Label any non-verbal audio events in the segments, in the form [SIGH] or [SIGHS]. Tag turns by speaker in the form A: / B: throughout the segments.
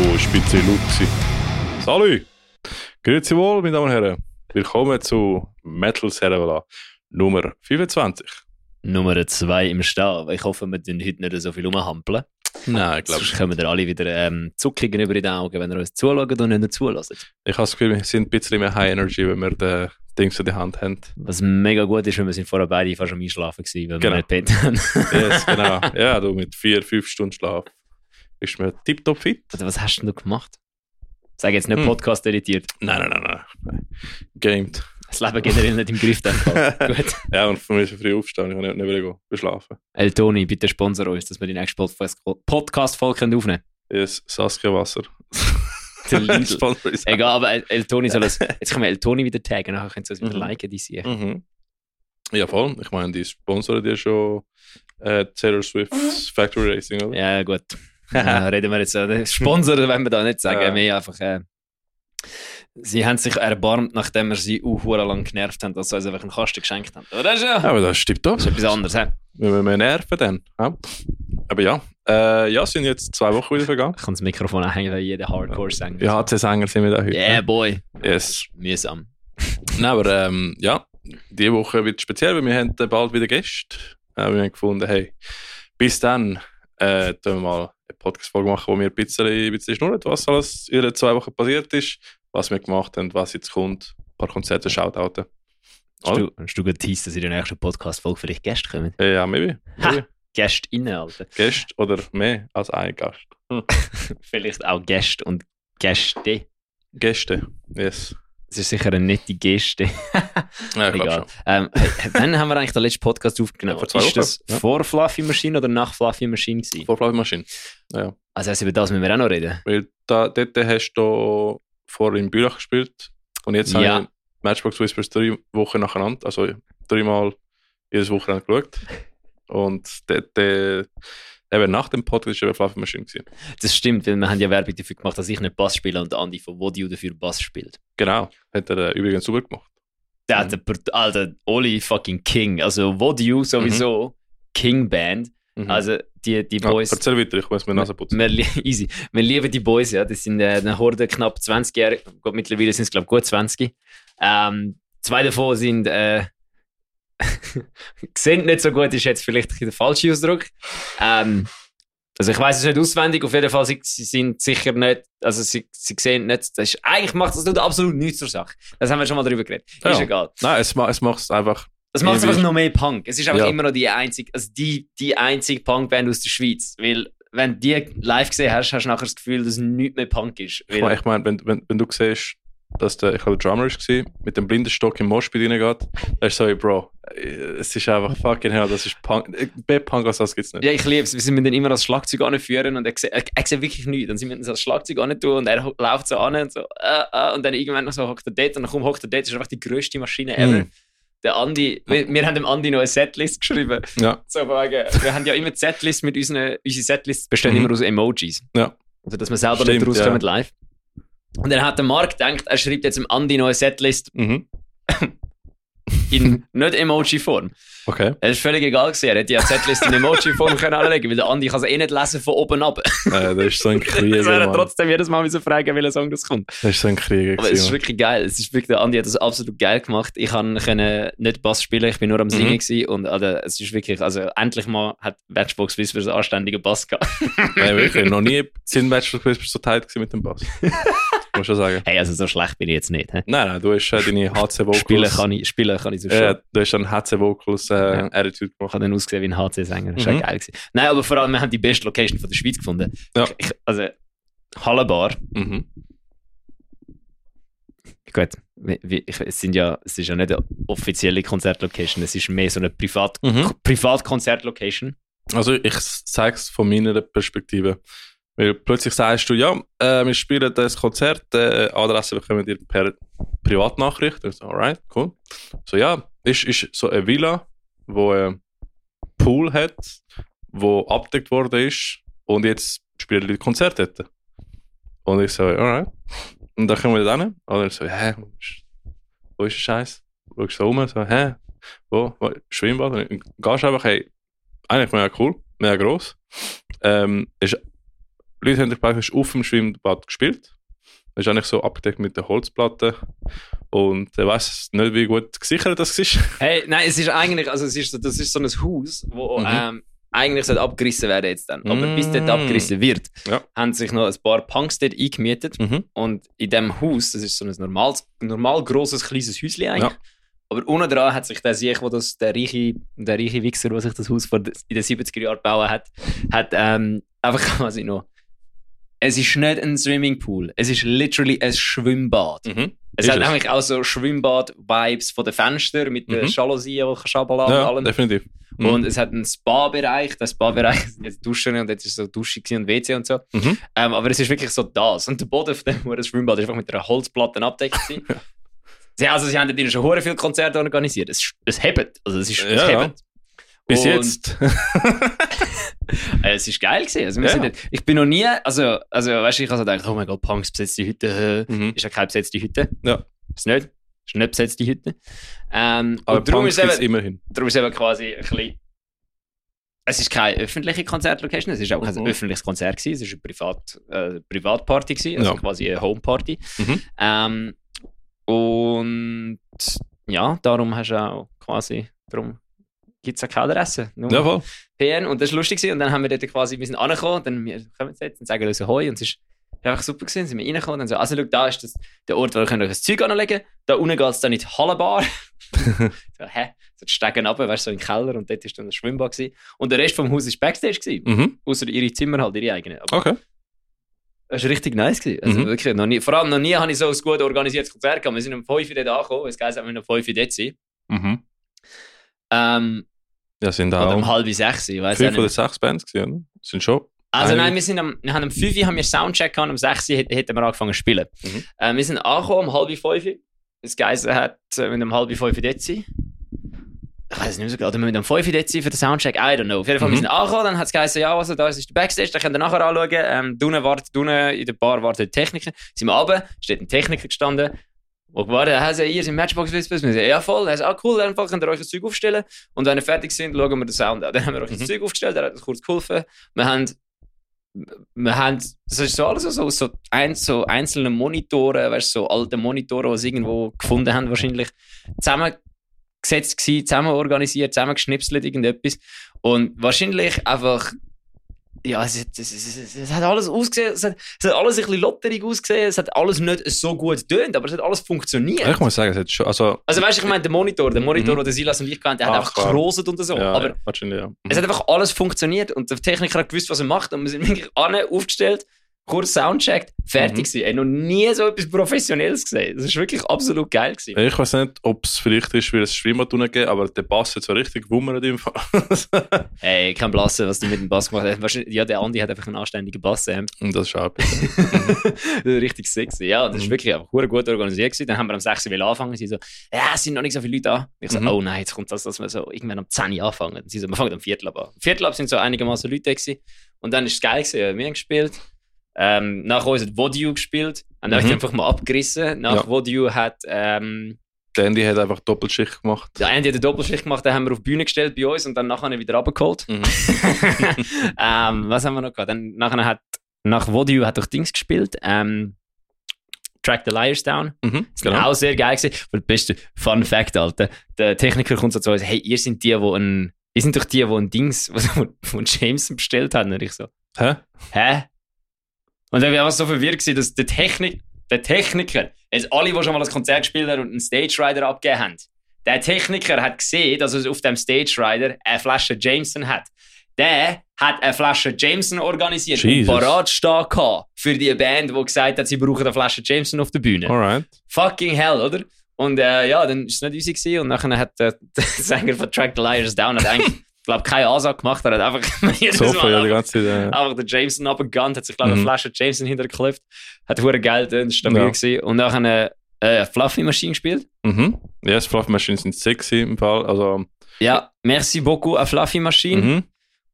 A: Oh, spitze Luxi. Salut! Grüezi wohl, meine Damen und Herren. Willkommen zu Metal Servala Nummer 25.
B: Nummer 2 im Stall. Ich hoffe, wir tun heute nicht so viel rumhampeln.
A: Nein, ich glaube
B: Sonst kommen ihr alle wieder ähm, Zuckungen über die Augen, wenn ihr uns zuschaut und nicht nur zulässt.
A: Ich habe das Gefühl, wir sind ein bisschen mehr High Energy, wenn wir den Dings in der Hand haben.
B: Was mega gut ist, weil wir sind vorher beide fast am Einschlafen gewesen, weil
A: Genau.
B: wir nicht pennt haben.
A: Yes, genau. [LAUGHS] Ja, du mit vier, fünf Stunden Schlaf bist mir tiptop fit.
B: Oder was hast denn du gemacht? Sag jetzt nicht
A: Hm.
B: Podcast editiert.
A: Nein, nein, nein, nein. Gamed.
B: Das Leben generell nicht im Griff. Dann. [LAUGHS] Gut.
A: Ja, und für mich ist früh aufstehen. Ich kann nicht, nicht wieder gehen, beschlafen.
B: El Toni, bitte sponsor uns, dass wir die nächste Podcast- Podcast-Folge können aufnehmen
A: Yes, Saskia Wasser.
B: Der Lidl.
A: Ist-
B: Egal, aber El, El Toni soll es. [LAUGHS] Jetzt können wir El Toni wieder taggen, nachher können sie uns wieder
A: Mhm.
B: liken, die sie.
A: Mhm. Ja, voll. Ich meine, die sponsoren dir schon äh, Taylor Swift's Factory Racing, oder?
B: Ja, gut. Ja, reden wir jetzt. Äh, Sponsor, wenn wir da nicht sagen.
A: Ja.
B: Wir einfach. Äh, sie haben sich erbarmt, nachdem wir sie uh, lang genervt haben, dass sie uns einfach einen Kasten geschenkt haben. Oder schon?
A: Ja, aber das stimmt doch.
B: Das ist etwas anderes. He?
A: Wir müssen mehr nerven dann. Ja. Aber ja, äh, ja, sind jetzt zwei Wochen wieder vergangen.
B: Ich kann das Mikrofon auch hängen, weil jeder Hardcore sagen.
A: Ja, HC-Sänger sind wir da heute.
B: Yeah, boy.
A: Yes.
B: Mühsam. [LAUGHS]
A: Nein, aber ähm, ja, diese Woche wird speziell, weil wir haben äh, bald wieder Gäste. Äh, wir haben gefunden, hey, bis dann äh, wir mal eine Podcast-Folge machen, wo wir ein bisschen, ein bisschen schnurren, was alles in den zwei Wochen passiert ist, was wir gemacht haben, was jetzt kommt, ein paar Konzerte, Shoutouten.
B: Hast du, hast du geteased, dass in der nächsten Podcast-Folge vielleicht Gäste kommen?
A: Ja, maybe. maybe.
B: Gäste innen, Alter.
A: Gäste oder mehr als ein Gast. [LAUGHS] [LAUGHS]
B: Vielleicht auch Gäste und Gäste.
A: Gäste, yes.
B: Das ist sicher eine nette Geste. [LAUGHS]
A: Ja,
B: Egal. Ähm, wann haben wir eigentlich den letzten Podcast aufgenommen?
A: Ja, vor
B: ist das
A: ja.
B: vor Fluffy Machine oder nach Fluffy Machine gewesen?
A: Vorflagmaschine. Ja.
B: Also, also über das müssen wir auch noch reden.
A: Weil da, dort hast du vorher in Bülach gespielt und jetzt
B: Ja.
A: habe ich Matchbox Whispers drei Wochen nacheinander, also dreimal jedes Wochenende geschaut. [LAUGHS] Und dort, äh, eben nach dem Podcast war Fluffy Machine. Gewesen.
B: Das stimmt, weil wir haben ja Werbung dafür gemacht, dass ich nicht Bass spiele und der Andi von Wodio dafür Bass spielt.
A: Genau, hat er äh, übrigens super gemacht.
B: Der
A: Mhm.
B: hat Alter, Oli fucking King. Also Wodio sowieso, King Band.
A: Mhm.
B: Also die, die
A: ja,
B: Boys.
A: erzähl weiter, ich muss mir die Nase putzen.
B: Wir, [LAUGHS] easy. wir lieben die Boys, ja. Das sind äh, eine Horde knapp 20-Jährige. Gut, Mittlerweile sind es, glaube ich, gut 20. Ähm, zwei davon sind. Äh, [LAUGHS] sehen nicht so gut, ist jetzt vielleicht der falsche Ausdruck. Ähm, also ich weiß es nicht auswendig, auf jeden Fall, sie, sie sind sicher nicht, also sie, sie sehen nicht, das ist, eigentlich macht das tut absolut nichts zur Sache. Das haben wir schon mal drüber geredet. Ist
A: Ja.
B: egal.
A: Nein, es, ma es macht es einfach.
B: Es macht einfach noch mehr Punk. Es ist einfach
A: Ja.
B: immer noch die einzige, also die, die einzige Punkband aus der Schweiz. Weil, wenn du die live gesehen hast, hast du nachher das Gefühl, dass nichts mehr Punk ist.
A: Ich meine, ich mein, wenn, wenn, wenn du siehst, dass der, ich glaube, Drummer war, mit dem blinden Stock im Moshpit reingeht, dann ist so, hey, Bro, es ist einfach fucking hell, das ist Punk. äh, Mehr Punk als das gibt es nicht.
B: ja, ich liebe es. Wir sind dann immer als Schlagzeug anführen und er sieht, er, er sieht wirklich nichts. Dann sind wir das als Schlagzeug an und er läuft so an und so, äh, äh, und dann irgendwann noch so hockt er dort und dann kommt hockt er dort, das ist einfach die grösste Maschine ever.
A: Mhm.
B: Der Andi, wir, wir haben dem Andi noch eine Setlist geschrieben.
A: Ja,
B: So, wir haben ja immer die Setlist mit unseren, unsere Setlist bestehen
A: Mhm.
B: immer aus Emojis.
A: ja.
B: Also, dass wir selber
A: Stimmt,
B: nicht
A: ja.
B: rauskommen live. Und dann hat der Marc gedacht, er schreibt jetzt dem Andi eine Setlist
A: Mhm. [LAUGHS]
B: in nicht Emoji-Form.
A: Okay.
B: Es ist völlig egal gewesen. Er hätte ja die Setlist in Emoji-Form können anlegen, weil der Andi kann es eh nicht lesen von oben ab.
A: Äh, das ist so ein [LAUGHS] Krieger.
B: Das wäre trotzdem jedes Mal müssen fragen, welcher Song das kommt.
A: Das ist so ein Krieger.
B: Aber es ist wirklich geil. Es ist wirklich, der Andi hat das absolut geil gemacht. Ich kann nicht Bass spielen, ich bin nur am Singen
A: Mhm.
B: gewesen und also, es ist wirklich, also endlich mal hat Matchbox Whispers einen anständigen Bass gehabt. [LAUGHS]
A: Nein, wirklich. Noch nie sind Matches so tight mit dem Bass. [LAUGHS] Muss schon sagen.
B: Hey, also so schlecht bin ich jetzt nicht. He?
A: Nein, nein, du hast äh, deine HC Vocals.
B: Spielen kann ich, spielen kann ich so.
A: Äh, du hast dann HC Vocals äh,
B: Ja.
A: Attitude
B: Ich
A: gemacht.
B: habe dann ausgesehen wie ein HC-Sänger. Das war
A: Mhm.
B: geil. Gewesen. Nein, aber vor allem, wir haben die beste Location von der Schweiz gefunden.
A: Ja.
B: Ich, ich, also, Hallenbar.
A: Mhm.
B: Gut, wie, ich, es, sind ja, es ist ja nicht eine offizielle Konzertlocation, es ist mehr so eine Privat,
A: Mhm.
B: Privatkonzertlocation.
A: Also ich zeige es von meiner Perspektive. Weil plötzlich sagst du, ja, äh, wir spielen das Konzert, äh, Adresse bekommen wir per Privatnachricht. Ich so, alright, cool. So ja, ist, ist so eine Villa, wo ein Pool hat, wo abgedeckt worden ist und jetzt spielen Leute Konzert dort. Und ich so, alright. Und dann kommen wir da hin und ich so, hä, wo ist, ist der Scheiß? Ist so rum? So, hä, wo, Schwimmbad? Und dann gehst einfach, hey, eigentlich mega cool, mega gross. Ähm, ist Leute haben praktisch auf dem Schwimmbad gespielt. Das ist eigentlich so abgedeckt mit der Holzplatte. Und ich weiß nicht, wie gut gesichert das ist. [LAUGHS]
B: Hey, nein, es ist eigentlich, also es ist so, das ist so ein Haus, wo
A: Mhm.
B: ähm, eigentlich sollte abgerissen werden jetzt dann. Aber
A: Mm.
B: bis dort abgerissen wird,
A: Ja.
B: haben sich noch ein paar Punks dort eingemietet.
A: Mhm.
B: Und in dem Haus, das ist so ein normales, normal grosses, kleines Häuschen eigentlich.
A: Ja.
B: Aber unten dran hat sich der Sieg, wo das, der reiche, der reiche Wichser, der sich das Haus vor, in den 70er Jahren gebaut hat, hat ähm, einfach [LAUGHS] quasi noch. Es ist nicht ein Swimmingpool, es ist literally ein Schwimmbad.
A: Mhm.
B: Es
A: Ist
B: hat
A: es.
B: nämlich auch so Schwimmbad-Vibes von den Fenstern mit den
A: Mhm.
B: Jalousien, die du runterladen und
A: Ja,
B: allem.
A: definitiv. Mhm.
B: Und es hat einen Spa-Bereich. Der Spa-Bereich sind jetzt Duschen und jetzt ist so Dusche und WC und so.
A: Mhm.
B: Ähm, aber es ist wirklich so das. Und der Boden von dem Huren Schwimmbad ist einfach mit einer Holzplatte gewesen. [LAUGHS] sie, also, sie haben dort schon hure viele Konzerte organisiert. Es, es hebt. Also, es ist es
A: Ja, ja.
B: hebt.
A: Bis
B: Und,
A: jetzt.
B: Äh, [LAUGHS] es ist geil gewesen. Also, wir
A: Ja.
B: sind ich bin noch nie, also, also weißt du, ich habe so gedacht, oh mein Gott, Punks besetzt die Hütte.
A: Mhm.
B: Ist ja keine besetzte Hütte.
A: Ja.
B: Ist nicht. Ist nicht besetzte Hütte. Ähm,
A: Aber
B: darum ist,
A: es
B: eben,
A: immerhin.
B: darum ist eben quasi ein bisschen. Es ist keine öffentliche Konzertlocation, es ist auch kein
A: Mhm.
B: öffentliches Konzert gewesen, es ist eine Privat, äh, Privatparty gewesen, also
A: Ja.
B: quasi eine Homeparty.
A: Mhm.
B: Ähm, und ja, darum hast du auch quasi, darum gibt es auch keine Adresse. Nur
A: Ja, voll.
B: PN und das war lustig gewesen. und dann haben wir dort quasi, wir sind angekommen, dann wir kommen jetzt und sagen uns Hoi und es ist einfach super gewesen, sind wir reingekommen und dann so, also schau, da ist das, der Ort, wo ihr könnt euch das Zeug anlegen da unten geht es dann in die Hallenbar. [LAUGHS] so, hä? So die Stegen runter, weißt du, so in den Keller und dort war dann das Schwimmbad gewesen. und der Rest vom Haus war Backstage gewesen,
A: Mhm.
B: außer ihre Zimmer halt, ihre eigenen. Aber
A: Okay.
B: das war richtig nice gewesen. Also
A: Mhm.
B: wirklich, noch nie, vor allem noch nie habe ich so ein gut organisiertes Konzert gehabt. Wir sind um 5 Uhr dort angekommen, es heisst, wir müssen um 5 Uhr dort sein.
A: Mhm.
B: Ähm,
A: Ja, sind
B: oder um halb sechs, ich weiß
A: fünf oder sechs Bands gewesen, oder? Sind schon.
B: Also nein, wir, sind am, wir haben um 5 Uhr haben wir Soundcheck gehabt, um 6 Uhr hätten wir angefangen zu spielen.
A: Mhm.
B: Äh, wir sind angekommen um halb 5 Uhr. Das Geise hat, äh, müssen um halb 5 Uhr dort sein. Ich weiß es nicht mehr so genau, oder wir müssen um 5 Uhr dort sein für den Soundcheck, I don't know. Auf jeden Fall,
A: Mhm.
B: wir sind angekommen, dann hat es geheißen, ja, also da ist der Backstage, da könnt ihr nachher anschauen. Ähm, wartet, drinnen in der Bar wartet der Techniker. Sind wir runter, steht ein Techniker gestanden. Und gewartet, er sagt, ihr seid Matchbox Whisper. Wir sagen, ja voll. Er sagt, ah cool, dann könnt ihr euch das Zeug aufstellen. Und wenn ihr fertig sind, schauen wir den Sound an. Dann haben wir euch das
A: Mhm.
B: Zeug aufgestellt, er hat uns kurz geholfen. Wir haben wir haben, das ist so alles so, so, ein, so einzelne Monitore, weißt, so alte Monitore, die sie irgendwo gefunden haben, wahrscheinlich zusammengesetzt gewesen, zusammen organisiert, zusammengeschnipselt, irgendetwas. Und wahrscheinlich einfach, ja, es, hat- es, es, es, hat alles ausgesehen, es hat, es hat alles ein bisschen lotterig ausgesehen, es hat alles nicht so gut getönt, aber es hat alles funktioniert.
A: Ich muss sagen, es hat schon. Also,
B: Also weißt du, ich meine, der Monitor, der Monitor,
A: Mhm.
B: den Silas und ich kannten, der hat
A: Ach,
B: einfach
A: klar.
B: geroset und so.
A: ja,
B: aber
A: ja, ja.
B: es hat einfach alles funktioniert und der Techniker hat gewusst, was er macht und wir sind [LAUGHS] wirklich alle aufgestellt, kurz Soundcheckt, fertig
A: Mhm.
B: Ich habe noch nie so etwas Professionelles gesehen. Das ist wirklich absolut geil gewesen.
A: Ich weiß nicht, ob es vielleicht ist, weil es Schwimmbad gegeben aber der Bass hat so richtig gewummert im Fall. [LAUGHS]
B: Ey, kein Blasse, was die mit dem Bass gemacht. Wahrscheinlich- Ja, der Andi hat einfach einen anständigen Bass. Ähm.
A: Und das ist auch [LAUGHS]
B: richtig sexy. Ja, das ist
A: Mhm.
B: wirklich einfach gut organisiert gewesen. Dann haben wir am 6 Uhr anfangen. Sie so, ja, es sind noch nicht so viele Leute da. Ich so,
A: Mhm.
B: oh nein, jetzt kommt das, dass wir so irgendwann um 10 Uhr anfangen. Und sie so, wir fangen am Viertel ab an. Am Viertel ab sind so einigermaßen Leute gewesen. Und dann ist es geil gewesen. Wir haben gespielt. Ähm, nach uns hat Vodio gespielt. Haben euch
A: Mhm.
B: einfach mal abgerissen. Nach
A: Ja.
B: Vodio hat, ähm,
A: Der Andy hat einfach Doppelschicht gemacht.
B: der Andy hat eine Doppelschicht gemacht, den haben wir auf die Bühne gestellt bei uns und dann nachher wieder abgeholt.
A: Mhm. [LAUGHS]
B: ähm, was haben wir noch gehabt? Dann nachher hat, nach Vodio hat doch Dings gespielt. Ähm, Track the Liars Down.
A: Mhm.
B: Das war auch sehr geil. Gewesen. Und beste Fun Fact, Alter. Der Techniker kommt so zu uns, hey, ihr sind die, wo ein, ihr sind doch die, die ein Dings [LAUGHS] von von Jameson bestellt haben. Und ich so,
A: Hä?
B: hä? Und dann war ich einfach so verwirrt, gewesen, dass der, Technik, der Techniker, jetzt alle, die schon mal ein Konzert gespielt haben und einen Stage Rider abgegeben haben, der Techniker hat gesehen, dass er auf dem Stage Rider eine Flasche Jameson hat. Der hat eine Flasche Jameson organisiert
A: Jesus.
B: und parat stehen für die Band, die gesagt hat, sie brauchen eine Flasche Jameson auf der Bühne.
A: Alright.
B: Fucking hell, oder? Und äh, ja, dann ist es nicht easy gewesen. und nachher hat äh, [LAUGHS] der Sänger von Track the Liars Down hat eigentlich, glaube keine Ansage gemacht, er hat einfach [LAUGHS] jedes
A: So
B: Mal
A: viel, ja, die ganze Zeit. Äh,
B: einfach den Jameson abgegangen, hat sich glaube ich
A: Mhm.
B: eine Flasche Jameson hintergeklopft, hat hure geil, das stabil
A: Ja.
B: gewesen. und nachher eine äh, Fluffy Maschine gespielt.
A: mhm. Ja, das Fluffy Machines sind sexy im Fall. Also,
B: Ja, merci beaucoup à Fluffy Machine.
A: mhm.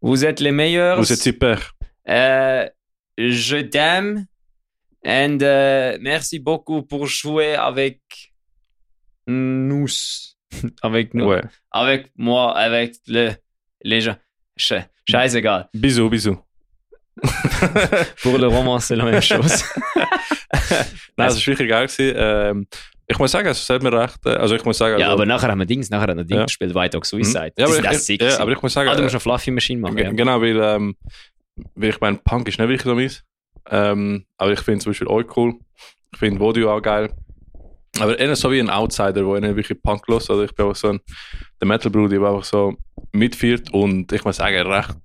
B: Vous êtes les meilleurs.
A: Vous êtes super.
B: Euh, je t'aime. And euh, merci beaucoup pour jouer avec nous. [LAUGHS] avec nous.
A: Ouais.
B: Avec moi, avec le, gens. Sche- Scheißegal.
A: Bisous, bisous. [LAUGHS]
B: Pour le roman, c'est la même chose. [LAUGHS]
A: Nein, es war wirklich geil. Gewesen. Ähm, ich muss sagen, es hat mir recht. Äh, also ich muss sagen,
B: ja,
A: also,
B: aber nachher haben wir Dings, nachher haben wir Dings
A: Ja.
B: gespielt, White Dog Suicide.
A: Ja, aber
B: auch
A: ich,
B: sick
A: ja, aber ich muss sagen,
B: Ah, du
A: äh,
B: musst eine Fluffy Machine machen. Ja.
A: Genau, weil, ähm, weil ich meine, Punk ist nicht wirklich so meins. Ähm, aber ich finde zum Beispiel euch cool. Ich finde Vodio auch geil. Aber eher so wie ein Outsider, der nicht wirklich Punk los. Also ich bin auch so ein der Metal-Bruder, der einfach so mitführt und ich muss sagen, recht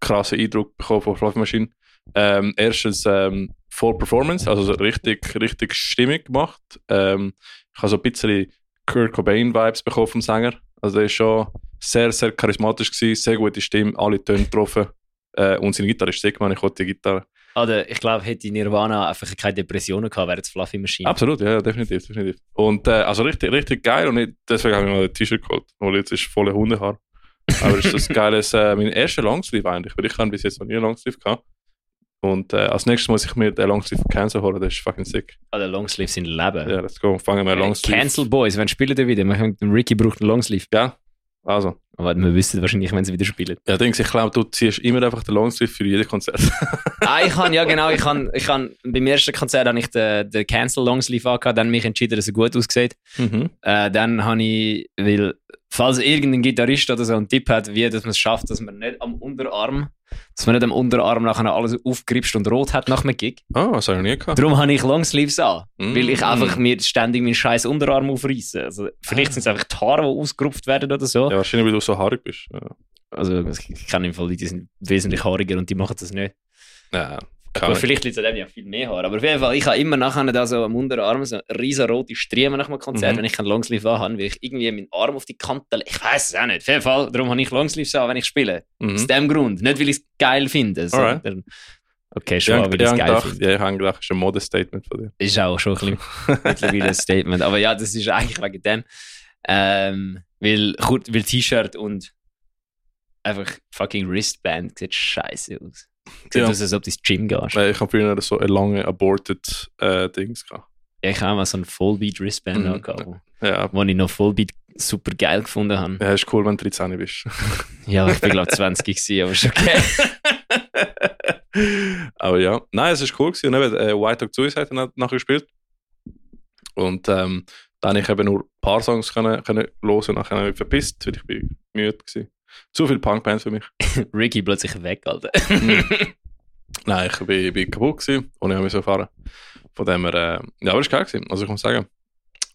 A: krassen Eindruck bekommen von Fluffy Machine. Ähm, erstens ähm, Full Performance, also so richtig, richtig stimmig gemacht. Ähm, ich habe so ein bisschen Kurt Cobain-Vibes bekommen vom Sänger. Also er ist schon sehr, sehr charismatisch gewesen, sehr gute Stimme, alle Töne getroffen. Äh, und seine Gitarre ist sick, man, ich wollte die Gitarre.
B: Oder ich glaube, hätte Nirvana einfach keine Depressionen gehabt, wäre es Fluffy Machine.
A: Absolut, ja, definitiv, definitiv. Und äh, also richtig, richtig geil und ich, deswegen habe ich mir mal ein T-Shirt geholt, weil jetzt ist volle Hundehaar. Aber ist das geiles, äh, mein erster Longsleeve eigentlich, weil ich habe bis jetzt noch nie einen Longsleeve gehabt. Und äh, als nächstes muss ich mir den Longsleeve Cancel holen, das ist fucking sick.
B: Oder Longsleeve sind Leben.
A: Ja, let's go, fangen wir Longsleeve.
B: Cancel Boys, wenn spielen die wieder? Ricky braucht einen Longsleeve.
A: Ja, also.
B: Aber wir wissen wahrscheinlich, wenn sie wieder spielen.
A: Ja, denkst, ich glaube, du ziehst immer einfach den Longsleeve für jedes Konzert. [LAUGHS]
B: ah, ich kann, ja genau, ich kann, ich kann, beim ersten Konzert habe ich den, den Cancel Longsleeve angehabt, dann mich entschieden, dass er gut aussieht.
A: mhm.
B: Äh, dann habe ich, weil, falls irgendein Gitarrist oder so einen Tipp hat, wie dass man es schafft, dass man nicht am Unterarm, dass man nicht am Unterarm nachher alles aufgripst und rot hat nach einem Gig.
A: Ah, das habe ich noch nie gehabt.
B: Darum habe ich Longsleeves an,
A: Mm.
B: weil ich einfach mir ständig meinen scheiß Unterarm aufreiße. Also, vielleicht sind es einfach die Haare, die ausgerupft werden oder so.
A: Ja, wahrscheinlich, weil du so haarig bist. Ja,
B: Also, ich kenne im Fall Leute, die sind wesentlich haariger und die machen das nicht.
A: ja
B: Aber vielleicht liegt es an dem ja viel mehr Haar. Aber auf jeden Fall, ich habe immer nachher da so am Unterarm so riesen rote Striemen nach einem Konzert,
A: Mhm.
B: wenn ich keinen Longsleeve anhabe, weil ich irgendwie meinen Arm auf die Kante le- Ich weiß es auch nicht. Auf jeden Fall, darum habe ich Longsleeves an, wenn ich spiele. Aus
A: mhm.
B: dem Grund. Nicht, weil ich es geil finde. Sondern, okay, schon,
A: habe
B: weil ich es geil
A: gedacht, ja, ich habe gedacht, das ist ein Modestatement von dir.
B: Ist auch schon ein bisschen [LAUGHS] mittlerweile ein Statement. Aber ja, das ist eigentlich wegen dem. Ähm, weil, weil T-Shirt und einfach fucking Wristband sieht scheiße aus. Sieht
A: Ja.
B: aus, als ob du ins Gym gehst.
A: Weil ich habe früher so eine lange aborted äh, Dings gehabt.
B: Ja, ich habe auch mal so ein Fullbeat Wristband
A: Mhm.
B: angehabt, wo-
A: Ja,
B: wo ich noch Fullbeat super geil gefunden habe.
A: ja, ist cool, wenn du 13 bist. [LAUGHS]
B: Ja, ich bin glaube 20 gewesen, aber ist okay. [LAUGHS]
A: Aber ja, nein, es ist cool gewesen. Und eben, äh, White Dog Suicide hat nachher gespielt. Und ähm, dann habe ich eben nur ein paar Songs können, können hören und nachher habe ich mich verpisst, weil ich bin müde war. Zu viel Punkbands für mich. [LAUGHS]
B: Ricky plötzlich weg, Alter. [LAUGHS]
A: Nein, ich bin, bin kaputt gewesen und ich habe mich so fahren. Von dem her, äh, ja, aber es war geil gewesen. Also ich muss sagen,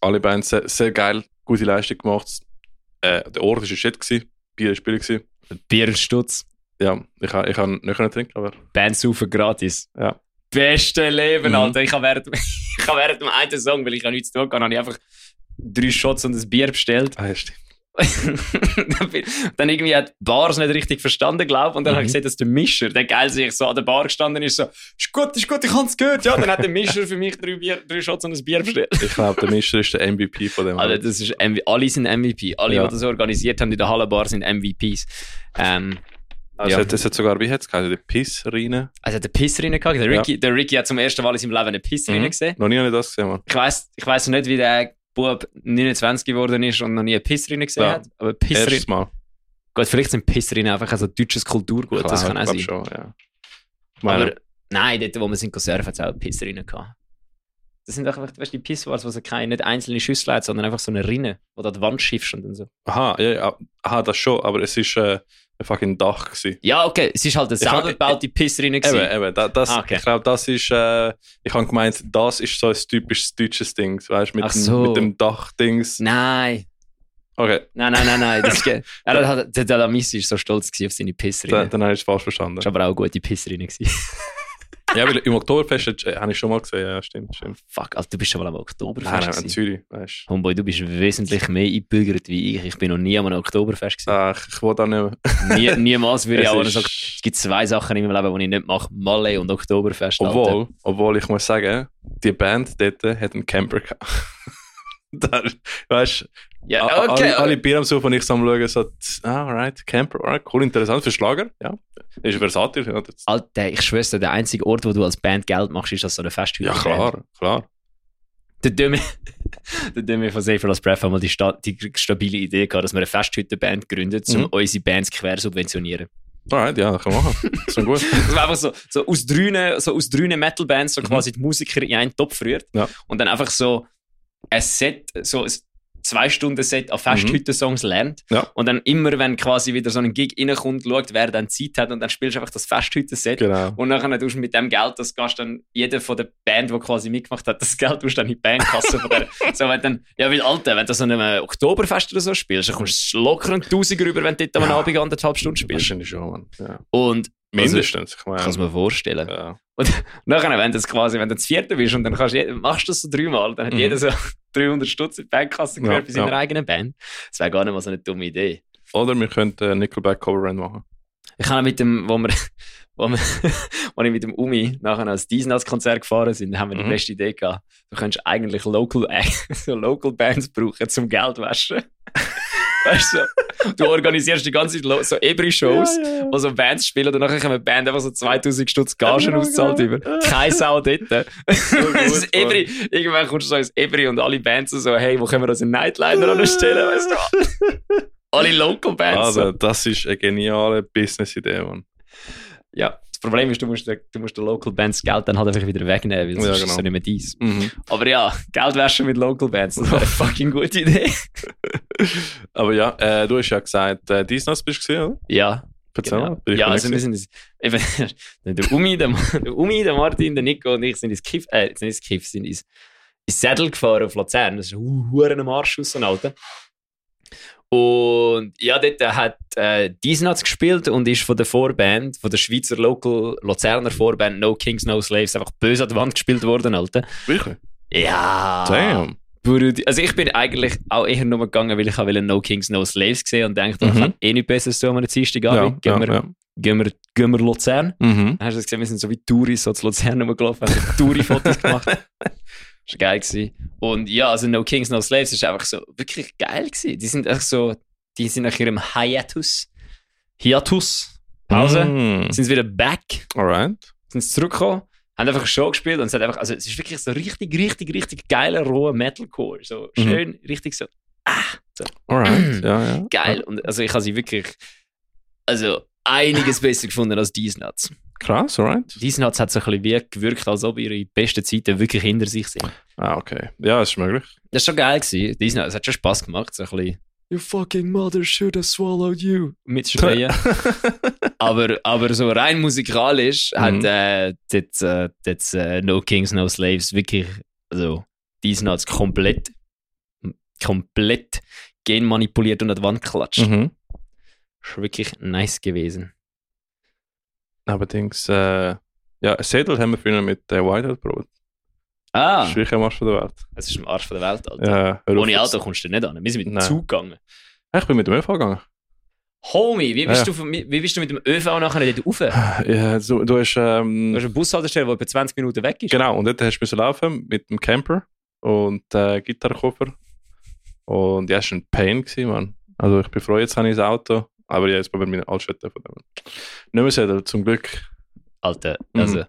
A: alle Bands sehr, sehr geil, gute Leistung gemacht. Äh, der Ort war shit gewesen, Bier war billig gewesen. Ja, ich, ich kann nicht können trinken, aber
B: Band saufen gratis.
A: Ja.
B: Beste Leben,
A: Mhm.
B: Alter. Ich habe während, [LAUGHS] ich habe während dem einen Song, weil ich ja nichts tun kann, habe ich einfach drei Shots und ein Bier bestellt.
A: ah, ja, stimmt. [LAUGHS]
B: dann, irgendwie hat die Bars nicht richtig verstanden, glaube und dann habe ich
A: Mhm.
B: gesehen, dass der Mischer, der geil sich so an der Bar gestanden ist, so, ist gut, ist gut, ich habe es gehört. Ja, dann hat der Mischer für mich drei, Bier, drei Shots und ein Bier bestellt.
A: Ich glaube, der Mischer ist der MVP von dem.
B: Alter, das ist MV alle sind MVP. Alle,
A: Ja.
B: die das organisiert haben in der Hallenbar, sind MVPs. Ähm,
A: also,
B: ja.
A: es, hat, sogar, wie hat es geheißen, der Piss rein.
B: also hat der Piss rein gehabt. Der Ricky, der Ricky hat zum ersten Mal in seinem Leben einen Piss rein
A: Mhm.
B: gesehen.
A: Noch nie habe ich das gesehen, Mann.
B: Ich weiß ich weiss nicht, wie der Bub 29 geworden ist und noch nie einen Piss rein gesehen
A: Ja.
B: hat. Aber Piss rein,
A: Erstes Mal.
B: gut, vielleicht sind Piss rein einfach so deutsches Kulturgut. das
A: Klar,
B: kann auch sein.
A: schon, ja. Meine,
B: Aber nein, dort, wo wir sind surfen, hat es auch einen Piss rein gehabt. Das sind einfach, weißt du, die Pisswars, wo sie keine, nicht einzelne Schüssel hat, sondern einfach so eine Rinne, wo du an die Wand schiffst und dann so.
A: aha, ja, ja, aha, das schon, aber es ist äh, ein fucking Dach gewesen.
B: Ja, okay, es ist halt eine selber gebaute gewesen.
A: Eben, eben, da, das,
B: Ah, okay.
A: ich glaube, das ist, äh, ich habe gemeint, das ist so ein typisches deutsches Ding, weißt du, mit,
B: so.
A: mit dem Dach-Dings.
B: Nein,
A: Okay,
B: nein, nein, nein, nein. Das [LAUGHS] ist, er hat, der Dalamis ist so stolz auf seine Pissrinne.
A: dann, dann habe ich es falsch verstanden.
B: Das war aber auch eine gute Pissrinne. [LAUGHS]
A: Ja, weil im Oktoberfest äh, habe ich schon mal gesehen, ja, stimmt, stimmt.
B: Fuck, Alter, du bist schon mal am Oktoberfest.
A: Nein, nein, in. Zürich, weißt du.
B: Homeboy, du bist wesentlich mehr eingebürgert wie ich. Ich bin noch nie am Oktoberfest gewesen.
A: Ach, ich will da nicht mehr.
B: Nie, niemals würde ich auch
A: ist-
B: sagen, es gibt zwei Sachen in meinem Leben, die ich nicht mache. Malle und Oktoberfest. Alter.
A: Obwohl, obwohl ich muss sagen, die Band dort hat einen Camper gehabt. [LAUGHS] da, weißt du,
B: Ja, okay.
A: alle, alle Bier am Suchen und ich so am Schauen, so, ah, alright, Camper, alright, cool, interessant für Schlager, ja. Ist versatil, ja. Das,
B: Alter, ich schwör's dir, der einzige Ort, wo du als Band Geld machst, ist als so eine Festhütte.
A: ja, klar, klar.
B: Der Dömi, der Dömi von Safer als Breath haben mal die, die stabile Idee gehabt, dass wir eine Festhüttenband gründet, um
A: Mhm.
B: unsere Bands quer subventionieren.
A: Alright, ja, kann man machen. [LAUGHS] Das ist gut.
B: Das war einfach so, so aus drei, so aus Metal-Bands so quasi die Musiker in einen Topf rührt.
A: Ja.
B: Und dann einfach so ein Set, so ein zwei Stunden Set an Festhütten-Songs lernt.
A: Ja.
B: Und dann immer, wenn quasi wieder so ein Gig reinkommt, schaut, wer dann Zeit hat und dann spielst du einfach das Festhütten-Set.
A: Genau.
B: Und nachher tust du mit dem Geld, das gehst dann jeder von der Band, die quasi mitgemacht hat, das Geld tust dann in die Bandkasse von der. [LAUGHS] so, wenn dann, ja, weil, Alter, wenn du so einem Oktoberfest oder so spielst, dann kommst du locker einen Tausiger rüber, wenn du dort am
A: Ja.
B: Abend anderthalb Stunden spielst.
A: Wahrscheinlich schon, Mann. Ja.
B: Und
A: Mindestens. Ich
B: also, kannst du
A: meine,
B: mir vorstellen.
A: ja. [LAUGHS]
B: Nachher, wenn du das quasi, wenn du das vierte bist und dann kannst je- machst du das so dreimal, dann hat
A: Mhm.
B: jeder so [LAUGHS] 300 Stutz in die Bandkasse gehört
A: Ja,
B: bei seiner
A: ja.
B: eigenen Band. Das wäre gar nicht mal so eine dumme Idee.
A: Oder wir könnten Nickelback Cover machen.
B: Ich habe mit dem, wo wir, [LAUGHS] wo wir, wo ich mit dem Umi nachher ans Diesnaz-Konzert gefahren sind, haben wir die
A: Mhm.
B: beste Idee gehabt. Du könntest eigentlich Local, so Local Bands brauchen zum Geld waschen. Weißt du, du organisierst die ganze Zeit so Ebri-Shows, wo so Bands spielen und nachher die Band einfach so 2000 Stutz Gagen
A: Ja,
B: auszahlt
A: genau.
B: über. Keine Sau dort. [LAUGHS] das
A: gut,
B: Ebri, irgendwann kommst du so ins Ebri und alle Bands so, hey, wo können wir uns einen Nightliner anstellen, weißt du? alle Local Bands.
A: Also,
B: so.
A: das ist eine geniale Business-Idee, Mann.
B: Ja, das Problem ist, du musst, du musst den Local Bands Geld dann halt einfach wieder wegnehmen, weil sonst
A: Ja,
B: ist es
A: genau.
B: so nicht mehr dies.
A: Mhm.
B: Aber ja, Geld waschen mit Local Bands, [LAUGHS] das wäre eine fucking gute Idee.
A: Aber ja, äh, du hast ja gesagt, äh, Disney bist du gesehen, oder?
B: Ja, genau. ja also wir sind eben, der Umi, der, der Umi, der Martin, der Nico und ich sind ins Kiff, äh, nicht ins Kiff, sind ins, ins Sädel gefahren auf Luzern. Das ist ein Huren am Und ja, dort hat äh, Diesnatz gespielt und ist von der Vorband, von der Schweizer Local Luzerner Vorband No Kings, No Slaves einfach böse an die Wand gespielt worden, Alter.
A: Wirklich?
B: Ja.
A: Damn.
B: Also ich bin eigentlich auch eher nur gegangen, weil ich will No Kings, No Slaves gesehen und dachte, ich
A: Mhm.
B: kann eh nichts Besseres tun am Dienstag
A: Ja.
B: Gehen,
A: ja,
B: wir,
A: ja.
B: gehen, wir, gehen wir Luzern.
A: Mhm.
B: Dann hast du das gesehen, wir sind so wie Touris so zu Luzern rumgelaufen, haben Touri-Fotos [LAUGHS] gemacht. Das war geil. Gewesen. Und ja, also No Kings, No Slaves ist einfach so wirklich geil gewesen. Die sind echt so, die sind nach ihrem Hiatus, Hiatus, Pause,
A: Mhm.
B: sind sie wieder back,
A: Alright.
B: sind zurückgekommen, haben einfach eine Show gespielt und es hat einfach, also es ist wirklich so richtig, richtig, richtig geiler, roher Metalcore. So
A: Mhm.
B: schön, richtig so,
A: Alright. [CLEARS THROAT] ja, ja.
B: geil. Und also ich habe sie wirklich, also einiges besser gefunden als Diesnuts.
A: Krass, alright.
B: Diesnuts hat so ein bisschen wie gewirkt, als ob ihre besten Zeiten wirklich hinter sich sind.
A: Ah, okay. Ja, ist möglich.
B: Das war schon geil. Gewesen. Diesnuts, es hat schon Spass gemacht, so ein bisschen Your fucking mother should have swallowed you. Mitschreien. [LAUGHS] aber, aber so rein musikalisch hat
A: Mhm.
B: äh, das, äh, das äh, No Kings, No Slaves wirklich, also Diesnuts komplett, komplett genmanipuliert und an die Wand geklatscht.
A: Mhm.
B: Ist wirklich nice gewesen.
A: Allerdings, äh, ja, Sedel haben wir früher mit der Whiteout probiert.
B: Ah,
A: Das ist wirklich am Arsch von der Welt.
B: es ist am Arsch von der Welt, Alter.
A: Ja,
B: Ohne. Auto kommst du nicht an. Wir sind mit dem
A: Nein.
B: Zug gegangen.
A: Ich bin mit dem ÖV gegangen.
B: Homie, wie bist,
A: Ja.
B: du, wie bist du mit dem ÖV nachher dort rauf? Du
A: Ja, du, du hast, ähm,
B: hast eine Bushaltestelle, die etwa 20 Minuten weg ist.
A: genau, und dort hast du laufen mit dem Camper und äh, Gitarrenkoffer. Und ja, es war ein Pain, gewesen, Mann. Also ich bin froh, jetzt habe ich das Auto, aber ja, jetzt bei meinen Altstädten von dem. Nicht mehr Sedel, zum Glück.
B: Alter,
A: Mhm.
B: also.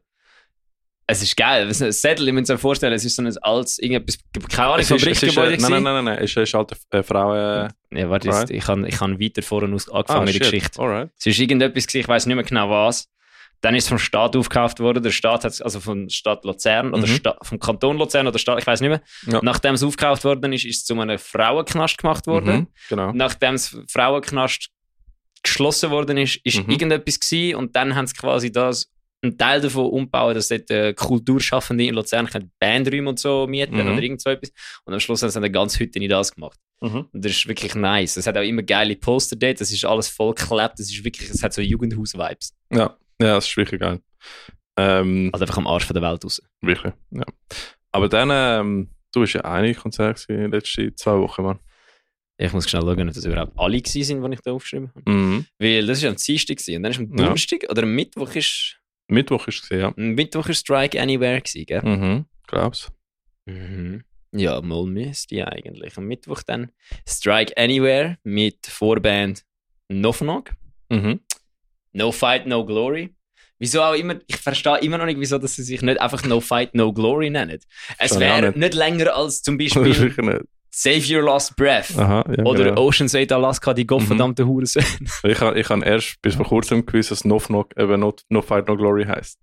B: Es ist geil. Es ist Sättel, ich muss mir vorstellen, es ist so ein altes, irgendetwas, keine Ahnung,
A: Es es
B: Fabrikgebäude.
A: nein, nein, nein, nein, es ist, es ist halt eine Frau. Äh,
B: Ja, warte, jetzt,
A: Alright.
B: ich habe ich hab weiter vorne aus angefangen mit der. Geschichte.
A: Alright.
B: Es ist irgendetwas, gewesen, ich weiß nicht mehr genau was. Dann ist es vom Staat aufgekauft worden. Der Staat hat also von Stadt Luzern oder
A: Mhm.
B: Sta vom Kanton Luzern oder Stadt, ich weiß nicht mehr.
A: Ja.
B: Nachdem es aufgekauft worden ist, ist es zu einem Frauenknast gemacht worden.
A: Mhm, genau.
B: Nachdem das Frauenknast geschlossen worden ist, ist
A: Mhm.
B: irgendetwas gewesen und dann haben sie quasi das einen Teil davon umbauen, dass dort äh, Kulturschaffende in Luzern können Bandräume und so mieten
A: Mhm.
B: oder irgend so etwas. Und am Schluss haben sie eine ganze Hütte in das gemacht.
A: Mhm.
B: Und das ist wirklich nice. Es hat auch immer geile Poster dort, das ist alles vollgeklebt, das ist wirklich, es hat so Jugendhaus-Vibes.
A: Ja, ja, das ist wirklich geil. Ähm,
B: Also einfach am Arsch von der Welt raus.
A: wirklich, ja. Aber dann, ähm, du hast ja einige Konzerte gewesen in den letzten zwei Wochen, Mann.
B: Ich muss schnell schauen, ob das überhaupt alle sind, die ich da aufgeschrieben habe.
A: Mhm.
B: Weil das ist am Dienstag gewesen. und dann ist am
A: Ja.
B: Donnerstag oder am Mittwoch ist,
A: Mittwoch ist es ja.
B: Mittwoch ist Strike Anywhere gewesen, gell?
A: Mhm. Glaub's.
B: Mhm. Ja, mal müsste eigentlich. Am Mittwoch dann Strike Anywhere mit Vorband Nofnog.
A: Mhm.
B: No Fight, No Glory. Wieso auch immer, ich verstehe immer noch nicht, wieso dass sie sich nicht einfach No Fight, No Glory nennen. Es wäre
A: nicht.
B: nicht länger als zum [LAUGHS] Beispiel. Save Your Last Breath.
A: Aha, ja,
B: Oder
A: genau.
B: Ocean's 8 Alaska, die gottverdammte Hurensohn. [LAUGHS]
A: Ich habe ich hab erst bis vor kurzem gewusst, dass No Knock eben no, no Fight No Glory heisst.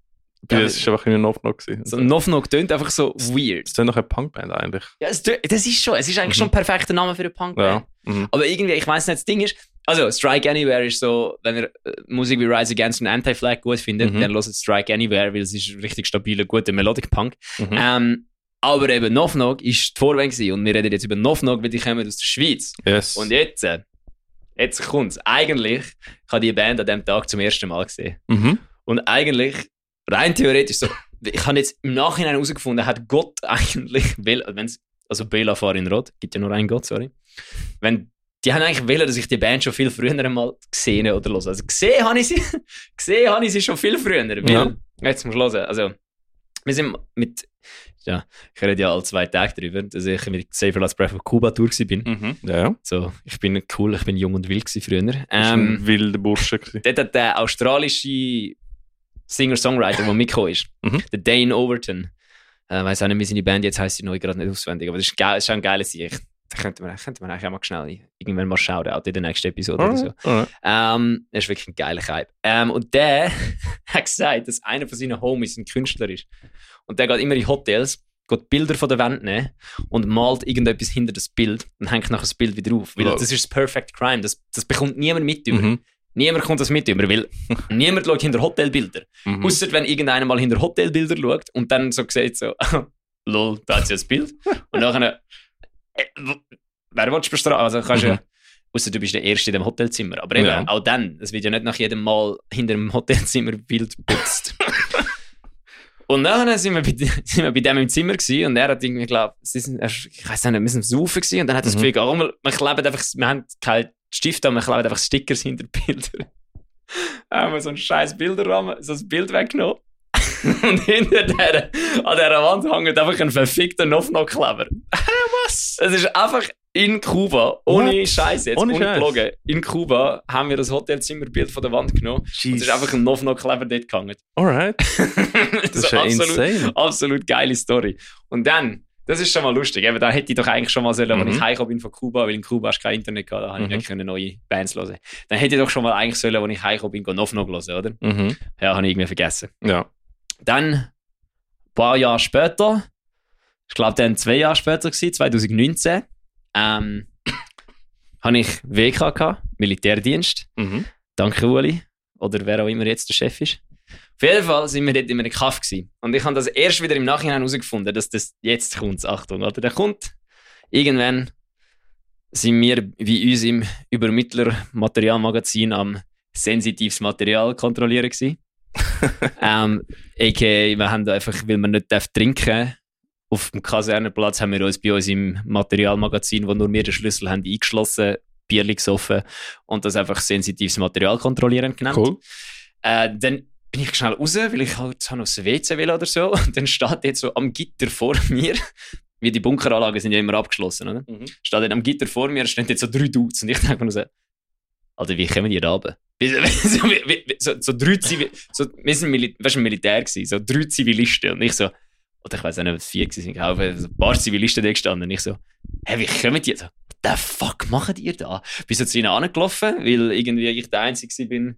B: Ja,
A: das war einfach in No Knock. gewesen.
B: So Knock Knock tönt einfach so weird.
A: Das ist noch eine Punkband eigentlich.
B: Ja, es, das ist schon, es ist eigentlich
A: Mhm.
B: schon ein perfekter Name für eine Punkband.
A: Ja. Mhm.
B: Aber irgendwie, ich weiß nicht, das Ding ist, also Strike Anywhere ist so, wenn ihr äh, Musik wie Rise Against und Anti-Flag gut findet,
A: Mhm.
B: dann hört Strike Anywhere, weil es ist richtig stabiler, guter Melodic Punk.
A: Mhm.
B: Ähm, aber eben Knock ist die Vorwand und wir reden jetzt über Knock, weil die kommen aus der Schweiz.
A: Yes.
B: Und jetzt, äh, jetzt kommt's. Eigentlich, ich habe die Band an dem Tag zum ersten Mal gesehen.
A: Mhm.
B: Und eigentlich, rein theoretisch, so, ich habe jetzt im Nachhinein herausgefunden, hat Gott [LAUGHS] eigentlich, will, wenn's, also Bela Farin Rot, gibt ja nur einen Gott, sorry. Wenn, die haben eigentlich wollen, dass ich die Band schon viel früher einmal gesehen oder los. Also gesehen habe ich sie, [LAUGHS] gesehen habe ich sie schon viel früher. Weil,
A: Ja.
B: Jetzt musst du hören. Also, wir sind mit, ja, ich rede ja alle zwei Tage drüber, dass ich mit Safer Last Breath of Cuba Tour bin.
A: Mhm. Ja, ja.
B: So, ich bin cool, ich bin jung und wild gewesen früher.
A: Das war
B: Ähm,
A: ein wilder Bursche. [LAUGHS]
B: dort hat der australische Singer-Songwriter, der mitgekommen ist,
A: Mhm.
B: der Dane Overton, äh, weiß auch nicht, wie seine Band jetzt heißt, die neu gerade nicht auswendig, aber das ist, geil, das ist auch ein geiles Sieg. Da könnte man, könnte man eigentlich auch mal schnell irgendwann mal schauen, auch in der nächsten Episode oder so.
A: Alright, alright.
B: Ähm, das ist wirklich ein geiler Hype. Ähm, und der [LAUGHS] hat gesagt, dass einer von seinen Homies ein Künstler ist. Und der geht immer in Hotels, geht Bilder von der Wand nehmen und malt irgendetwas hinter das Bild und hängt nachher das Bild wieder auf. Weil das ist das Perfect Crime. Das, das bekommt niemand mit über.
A: Mhm.
B: Niemand kommt das mit über, weil [LAUGHS] niemand schaut hinter Hotelbilder.
A: Mhm.
B: Ausser wenn irgendeiner mal hinter Hotelbilder schaut und dann so sieht so, [LAUGHS] lol, da hat sie das Bild. Und nachher, wer willst du bestrafen? Also kannst du
A: Mhm.
B: ja, ausser du bist der Erste in dem Hotelzimmer. Aber eben,
A: Ja.
B: auch dann, es wird ja nicht nach jedem Mal hinter dem Hotelzimmer Bild geputzt. [LAUGHS] Und dann sind wir, bei, [LAUGHS] sind wir bei dem im Zimmer gewesen und er hat irgendwie, glaub, sie sind, ich weiß nicht, wir sind Saufen gewesen und dann hat er das
A: Mhm.
B: Gefühl, oh, wir, wir kleben einfach, wir haben keinen Stift, aber wir kleben einfach Stickers hinter Bilder. [LAUGHS] haben wir so einen scheiß Bilderrahmen, so ein Bild weggenommen. [LAUGHS] und hinter der, an dieser Wand hängt einfach ein verfickter Knoff-Knock-Kleber.
A: Was?
B: Es ist einfach in Kuba, ohne? Scheiß jetzt,
A: Ohne Scheiß?
B: Gelogen. In Kuba haben wir das Hotelzimmerbild von der Wand genommen und es ist einfach ein Knoff-Knock-Kleber dort gehangen.
A: Alright. [LAUGHS]
B: das
A: ist ja
B: absolut,
A: insane.
B: absolut geile Story. Und dann, das ist schon mal lustig, eben, da hätte ich doch eigentlich schon mal sollen,
A: Mhm.
B: ich heimgekommen bin von Kuba, weil in Kuba hast du kein Internet gehabt, da habe ich
A: Mhm.
B: nicht können neue Bands hören. Dann hätte ich doch schon mal eigentlich sollen, als ich heimgekommen bin, noch noch hören, oder?
A: Mhm.
B: Ja, habe ich irgendwie vergessen.
A: Ja.
B: Dann, ein paar Jahre später, ich glaube, dann zwei Jahre später gewesen, 2019, ähm, [COUGHS] habe ich WK gehabt, Militärdienst.
A: Mhm.
B: Danke, Uli. Oder wer auch immer jetzt der Chef ist. Auf jeden Fall sind wir dort in einem Kaff gewesen. Und ich habe das erst wieder im Nachhinein herausgefunden, dass das jetzt kommt. Achtung, oder? Der kommt. Irgendwann sind wir wie uns im Übermittler-Materialmagazin am sensitives Material kontrollieren gewesen. [LAUGHS] ähm, a.k.a. wir haben einfach, weil wir nicht darf trinken auf dem Kasernenplatz haben wir uns bei uns im Materialmagazin, wo nur wir den Schlüssel haben, eingeschlossen, Bierli gesoffen und das einfach sensitives Material kontrollieren genannt.
A: Cool.
B: Äh, dann bin ich schnell raus, weil ich halt noch aufs WC will oder so. Und dann steht jetzt so am Gitter vor mir, [LAUGHS] wie die Bunkeranlagen sind ja immer abgeschlossen, oder?
A: Mhm.
B: Steht dort am Gitter vor mir, stehen jetzt so drei Dudes. Und ich denke mir so, Alter, wie kommen die da runter? [LAUGHS] So, so, so drei Zivil so, wir sind Mil weißt, Militär gewesen, so drei Zivilisten. Und ich so, oder ich weiß auch nicht, was vier waren, aber so ein paar Zivilisten da gestanden. Und ich so, hä, wie kommen die da? What the fuck machen die da? Bin so zu ihnen angelaufen, weil irgendwie ich der Einzige bin,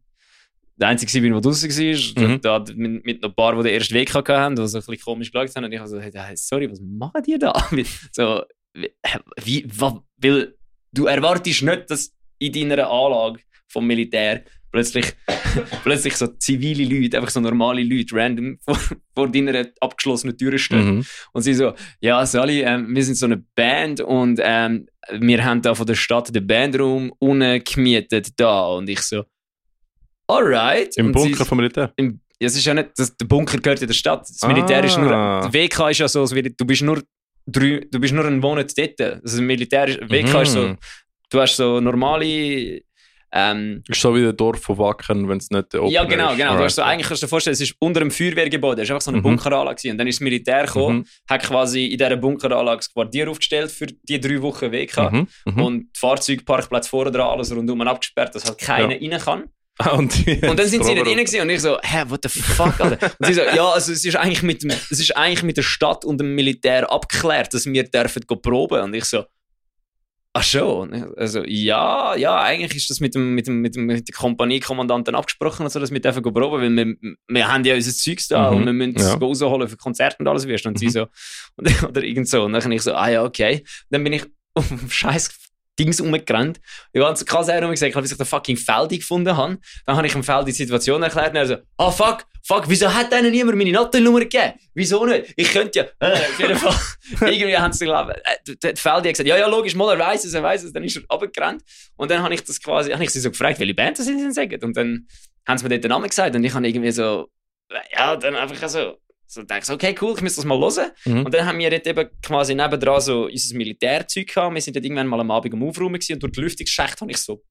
B: der Einzige bin, der draußen war.
A: Mhm.
B: Da, mit, mit noch ein paar, die den ersten Weg hatten, die so ein bisschen komisch geschaut haben. Und ich so, hey, sorry, was machen die da? [LAUGHS] So, wie, wie, weil du erwartest nicht, dass in deiner Anlage vom Militär plötzlich, [LAUGHS] plötzlich so zivile Leute, einfach so normale Leute, random vor, [LAUGHS] vor deiner abgeschlossenen Tür stehen.
A: Mhm.
B: Und sie so, ja, Sally, ähm, wir sind so eine Band und ähm, wir haben da von der Stadt den Bandraum unten gemietet da. Und ich so, alright.
A: Im
B: und
A: Bunker
B: sie,
A: vom Militär.
B: im, ja, es ist ja nicht, das, der Bunker gehört ja der Stadt. Das Militär ist nur,
A: Ah.
B: der WK ist ja so, du bist nur drei, du bist nur einen Monat dort. Also das Militär ist, WK ist so,
A: Mhm.
B: Du hast so normale, ähm,
A: Ist so wie der Dorf von Wacken, wenn es nicht der
B: ja,
A: Opener
B: genau,
A: ist.
B: genau. Du hast so, eigentlich kannst du dir vorstellen, es ist unter einem Feuerwehrgebäude, es ist einfach so eine
A: Mhm.
B: Bunkeranlage. Und dann ist das Militär gekommen,
A: Mhm.
B: hat quasi in dieser Bunkeranlage das Quartier aufgestellt für die drei Wochen WK.
A: Mhm. Mhm.
B: Und die Fahrzeugparkplätze vorne dran, alles rundum abgesperrt, dass halt keiner rein kann. [LAUGHS]
A: Ah, und,
B: Und dann sind sie nicht rein und ich so, hä, what the fuck, Alter? Und sie so, ja, also es ist eigentlich mit, es ist eigentlich mit der Stadt und dem Militär abgeklärt, dass wir dürfen go proben. Und ich so, Ach schon. Also, ja, ja, eigentlich ist das mit dem, mit dem, mit dem, mit dem Kompaniekommandanten abgesprochen, also, dass wir dürfen proben, weil wir, wir haben ja unser Zeugs da
A: Mhm.
B: und wir müssen es
A: Ja.
B: rausholen für Konzerte und alles wirst. Und sie
A: Mhm.
B: so, [LAUGHS] und, oder irgend so. Und dann bin ich so, ah ja, okay. Dann bin ich [LAUGHS] auf dem scheiß Dings rumgerannt. Ich habe krass herum gesagt, bis ich den fucking Feldi gefunden habe. Dann habe ich ihm Feldi die Situation erklärt und er so, ah fuck, fuck, wieso hat denen niemand meine Nattennummer gegeben? Wieso nicht? Ich könnte ja, äh, auf jeden Fall. [LAUGHS] [LAUGHS] Irgendwie haben sie geglaubt, äh, der Feldi hat gesagt, ja, ja, logisch, mal, er weiss es, er weiss es, dann ist er runtergerannt. Und dann habe ich das quasi, habe ich sie so gefragt, welche Band das sie denn sagen. Und dann haben sie mir dort den Namen gesagt und ich habe irgendwie so, ja, dann einfach so, so denke so, okay, cool, ich muss das mal hören.
A: Mhm.
B: Und dann haben wir dort eben quasi nebendran so unser Militärzeug gehabt. Wir sind dort irgendwann mal am Abend am Aufräumen gewesen und durch die Lüftungsschacht habe ich so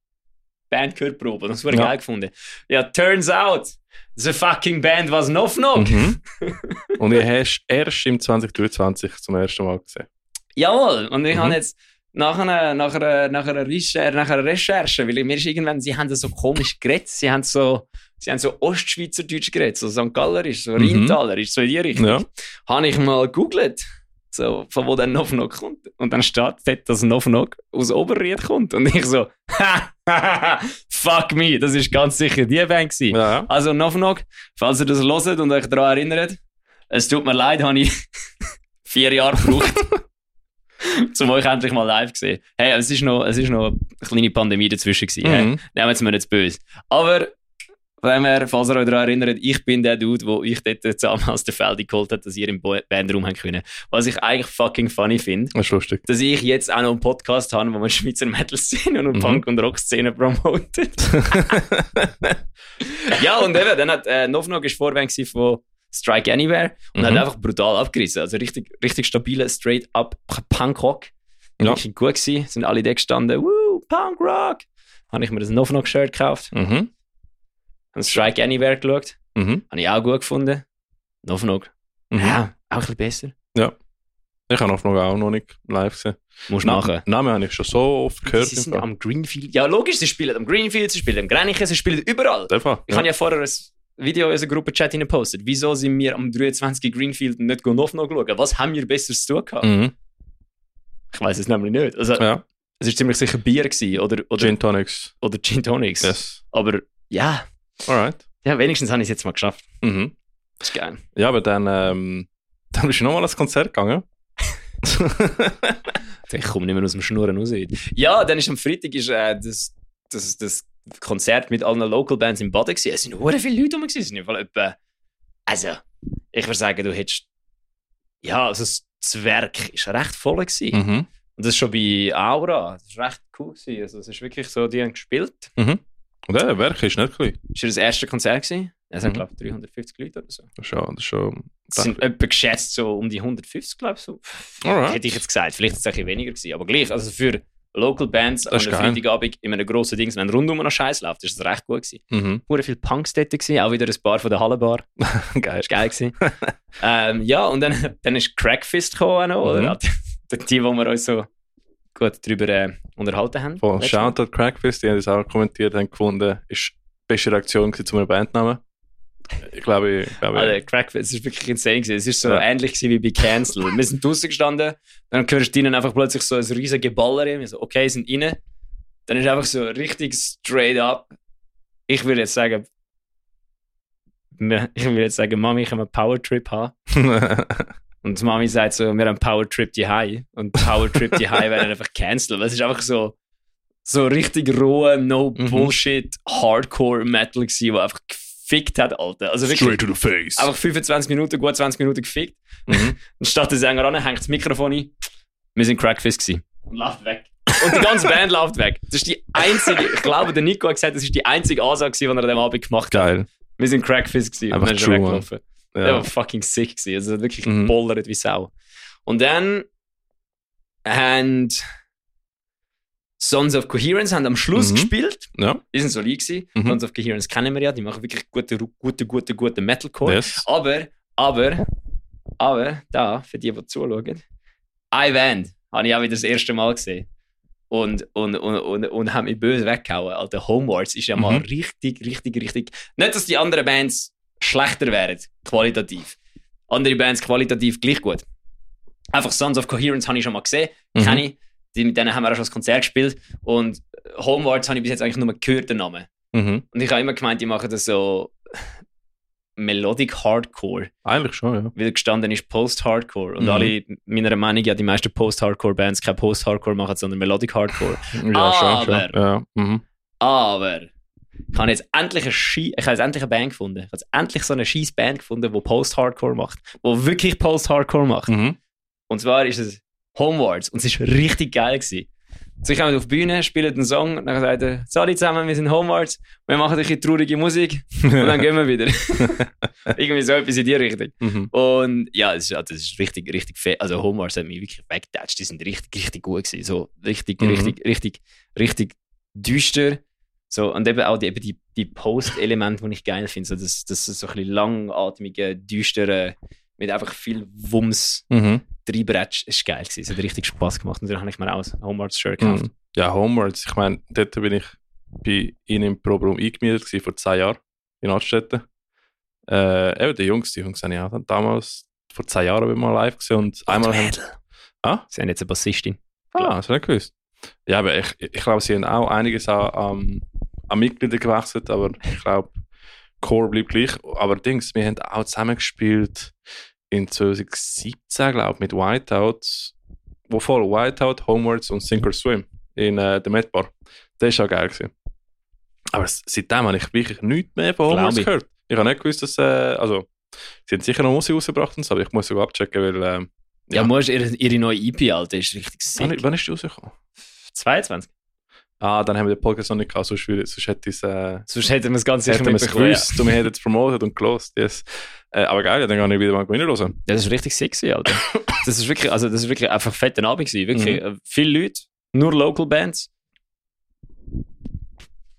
B: Band gehört proben. Das war
A: Ja.
B: geil gefunden. Ja, turns out, the fucking Band was Knock Knock.
A: Mhm. [LAUGHS] Und ihr hast erst im 2023 zum ersten Mal gesehen.
B: Jawohl. Und ich
A: Mhm.
B: habe jetzt nach einer, nach einer, nach einer, Recherche, nach einer Recherche, weil mir ist irgendwann, sie haben das so komisch geredet, sie haben so, sie haben so Ostschweizerdeutsch geredet, so St. Gallerisch, so
A: Mhm.
B: Rheintalerisch, so in die Richtung.
A: Ja.
B: habe ich mal gegoogelt, so, von wo der Knock Knock kommt. Und dann steht dort, dass Knock aus Oberried kommt. Und ich so, fuck me, das ist ganz sicher die Band gewesen.
A: Ja.
B: Also Knock, falls ihr das hört und euch daran erinnert, es tut mir leid, habe ich [LAUGHS] vier Jahre gebraucht, [LAUGHS] um euch endlich mal live zu sehen. Hey, es ist noch, es ist noch eine kleine Pandemie dazwischen gewesen. Hey.
A: Mhm.
B: Nehmen Sie mir nicht böse. Aber, wenn wir, falls ihr euch daran erinnert, ich bin der Dude, wo ich dort zusammen aus der Feldi geholt hat, dass ihr im Bandraum haben können. Was ich eigentlich fucking funny finde,
A: Das ist lustig.
B: dass ich jetzt auch noch einen Podcast habe, wo man Schweizer Metal-Szene und
A: Mhm.
B: Punk- und Rock-Szene promotet. [LAUGHS] ja, und eben, dann hat äh, Novnog ist gewesen von Strike Anywhere und
A: Mhm.
B: hat einfach brutal abgerissen. Also richtig, richtig stabile, straight-up Punk-Rock.
A: Ja.
B: Wirklich gut gewesen. Sind alle da gestanden, woo, Punk-Rock. Habe ich mir das Novnog-Shirt gekauft.
A: Mhm.
B: Habe Strike Anywhere geschaut.
A: Mhm.
B: Habe ich auch gut gefunden. Novnog.
A: Mhm.
B: Ja, auch ein bisschen besser.
A: Ich habe noch auch noch nicht live gesehen.
B: Musst du machen.
A: Namen habe ich schon so oft gehört.
B: Sie sind am Greenfield. Ja, logisch, sie spielen am Greenfield, sie spielen am Grenichen, sie spielen überall.
A: Einfach.
B: Ich habe ja vorher ein Video in unserer Gruppe-Chat gepostet. Wieso sind wir am 23. Greenfield nicht noch noch schauen? Was haben wir Besseres zu tun gehabt?
A: Mhm.
B: Ich weiß es nämlich nicht. Also,
A: Ja.
B: es war ziemlich sicher Bier gewesen, oder, oder,
A: Gin Tonics.
B: oder Gin Tonics.
A: Yes.
B: Aber ja,
A: Alright.
B: ja, wenigstens habe ich es jetzt mal geschafft.
A: Mhm.
B: Das ist geil.
A: Ja, aber dann, ähm, dann bist du nochmal ans Konzert gegangen. [LAUGHS]
B: Ich komme nicht mehr aus dem Schnurren raus. Ja, dann ist am Freitag ist, äh, das, das, das Konzert mit allen Local Bands im Baden gewesen. Es sind hure viele Leute rum. Es sind etwa, also, ich würde sagen, du hättest, ja, also das- Werk ist recht voll gewesen.
A: mhm.
B: Und das schon bei Aura. Das ist recht cool gewesen. Also, es ist wirklich so, die haben gespielt.
A: Mhm. Und der Werk ist nicht klein.
B: Das war das erste Konzert gewesen. Es sind,
A: Mhm.
B: glaube ich, 350 Leute oder so.
A: Das ist schon, das ist schon
B: Es sind etwa geschätzt so um die 150, glaube ich. So.
A: Alright.
B: Hätte ich jetzt gesagt. Vielleicht ist es ein bisschen weniger gewesen. Aber gleich, also für Local Bands an
A: ist
B: einem. Freitagabend in einem grossen Ding, wenn rundum noch Scheiß läuft, ist das recht gut gewesen.
A: Mhm.
B: Hure viel Punks dort gewesen, auch wieder ein Bar von der Hallenbar. [LAUGHS]
A: Geil.
B: Das war geil gewesen. [LAUGHS] ähm, ja, und dann, dann ist Crackfist gekommen, auch noch, oder?
A: Mhm. [LAUGHS]
B: Die, wo wir uns so gut darüber äh, unterhalten haben.
A: Von. Shoutout Crackfist, die haben das auch kommentiert, haben gefunden, ist die beste Reaktion zu einem Bandnamen. Ich glaube, ich glaube
B: Alter, Crackfest, es ist wirklich insane gewesen. Es ist so
A: Ja.
B: ähnlich gewesen wie bei Cancel. Wir sind draußen gestanden, dann hörst du ihnen einfach plötzlich so ein riesiges Geballer. Wir so, okay, sind rein. Dann ist einfach so richtig straight up. Ich würde jetzt sagen, ich würde jetzt sagen, Mami, ich habe einen Powertrip haben. [LAUGHS] Und die Mami sagt so, wir haben einen Powertrip die High. Und Powertrip die High werden einfach cancelled. Es ist einfach so, so richtig rohe, no
A: Mhm.
B: Bullshit, Hardcore Metal gewesen, der einfach gefickt hat, Alter. Also wirklich
A: Straight to the face.
B: einfach 25 Minuten, gut 20 Minuten gefickt.
A: Mhm.
B: Und statt der Sänger an, hängt das Mikrofon ein. Wir sind Crackfist gewesen. Und läuft weg. Und die ganze Band läuft weg. Das ist die einzige, ich glaube, der Nico hat gesagt, das ist die einzige Ansage, die er an dem Abend gemacht hat.
A: Geil.
B: Wir sind Crackfist gewesen.
A: Einfach
B: und dann ist er
A: true, Mann.
B: Weggelaufen. Der
A: Ja.
B: war fucking sick gewesen. Also wirklich
A: Mhm.
B: gebollert wie Sau. Und dann haben Sons of Coherence haben am Schluss
A: Mhm.
B: gespielt.
A: ja.
B: Die sind solid gewesen.
A: Mhm.
B: Sons of Coherence kennen wir ja. Die machen wirklich gute, gute, gute, gute Metalcore.
A: Yes.
B: Aber, aber, aber, da, für die, die zuschauen, iVand habe ich auch wieder das erste Mal gesehen. Und, und, und, und, und haben mich böse weggehauen. Alter, Homewards ist ja mal
A: Mhm.
B: richtig, richtig, richtig. Nicht, dass die anderen Bands schlechter wären, qualitativ. Andere Bands qualitativ gleich gut. Einfach Sons of Coherence habe ich schon mal gesehen.
A: Mhm.
B: Kenne ich. die, mit denen haben wir auch schon das Konzert gespielt. Und Homewards habe ich bis jetzt eigentlich nur gehört, den Namen.
A: Mhm.
B: Und ich habe immer gemeint, die machen das so [SIGHS] Melodic Hardcore.
A: Eigentlich schon, ja.
B: Weil gestanden ist Post-Hardcore. Und
A: Mhm.
B: alle, meiner Meinung nach, die meisten Post-Hardcore-Bands kein Post-Hardcore machen, sondern Melodic Hardcore.
A: Ja, schon, schon.
B: Aber-
A: Ja. Mhm.
B: Aber ich habe jetzt endlich eine, Schei- ich habe jetzt endlich eine Band gefunden. Ich habe jetzt endlich so eine scheiß Band gefunden, die Post-Hardcore macht. Die wirklich Post-Hardcore macht.
A: Mhm.
B: Und zwar ist es Homewards. Und es war richtig geil. Gewesen. So, ich komme auf die Bühne, spiele den Song, und dann sagt er, Sali zusammen, wir sind Homewards, wir machen ein bisschen traurige Musik und dann gehen wir wieder. [LAUGHS] Irgendwie so etwas in die Richtung.
A: Mhm.
B: Und ja, das ist, das ist richtig, richtig fett. Also Homewards hat mich wirklich weggetatscht. Die sind richtig, richtig gut gewesen. So richtig,
A: Mhm.
B: richtig, richtig, richtig düster. So, und eben auch die, eben die, die Post-Elemente, die ich geil finde. So, das, das ist so ein bisschen langatmige, düstere, mit einfach viel Wumms
A: Mhm.
B: reinbretsch. Es war geil. Gewesen. Es hat richtig Spaß gemacht. Und dann habe ich mir auch ein Homewards-Shirt gekauft.
A: Mhm. Ja, Homewards. Ich meine, dort bin ich bei ihnen im Proberaum eingemietet gewesen, vor zwei Jahren in Altstädten. Äh, eben, die Jungs, die Jungs habe ich auch damals vor zwei Jahren bin ich mal live gesehen und einmal haben... Ah?
B: Sie haben jetzt eine Bassistin.
A: Ah, das habe ich nicht gewusst. Ja, aber ich, ich glaube, sie haben auch einiges an, an, an Mitgliedern gewechselt, aber ich glaube, Core bleibt gleich. Aber Dings, wir haben auch zusammen gespielt in 2017, glaube ich, mit Whiteout. Wo voll Whiteout, Homewards und Sink or Swim in äh, der Met Bar. Das war auch geil. Gewesen. Aber seitdem habe ich wirklich nichts mehr von Homewards
B: ich.
A: gehört. Ich habe nicht gewusst, dass. Äh, also, sie haben sicher noch Musik rausgebracht, und so, aber ich muss sogar abchecken, weil. ähm,
B: Ja,
A: Ja.
B: musst ihre, ihre neue EP, Alter, ist richtig
A: wann,
B: sick.
A: wann ist die rausgekommen?
B: 22.
A: Ah, dann haben wir den Podcast noch nicht gehabt, sonst, würde, sonst hätte äh,
B: Sonst hätten wir es ganz sicher. Ja.
A: gewusst und wir hätten es promotet und gelost. Yes. Äh, aber geil, ja, dann kann ich wieder mal reinhören.
B: Ja, das ist richtig sexy, Alter. [COUGHS] Das ist wirklich, also das ist wirklich einfach ein fetter Abend gewesen. Wirklich, äh, viele Leute, nur Local Bands.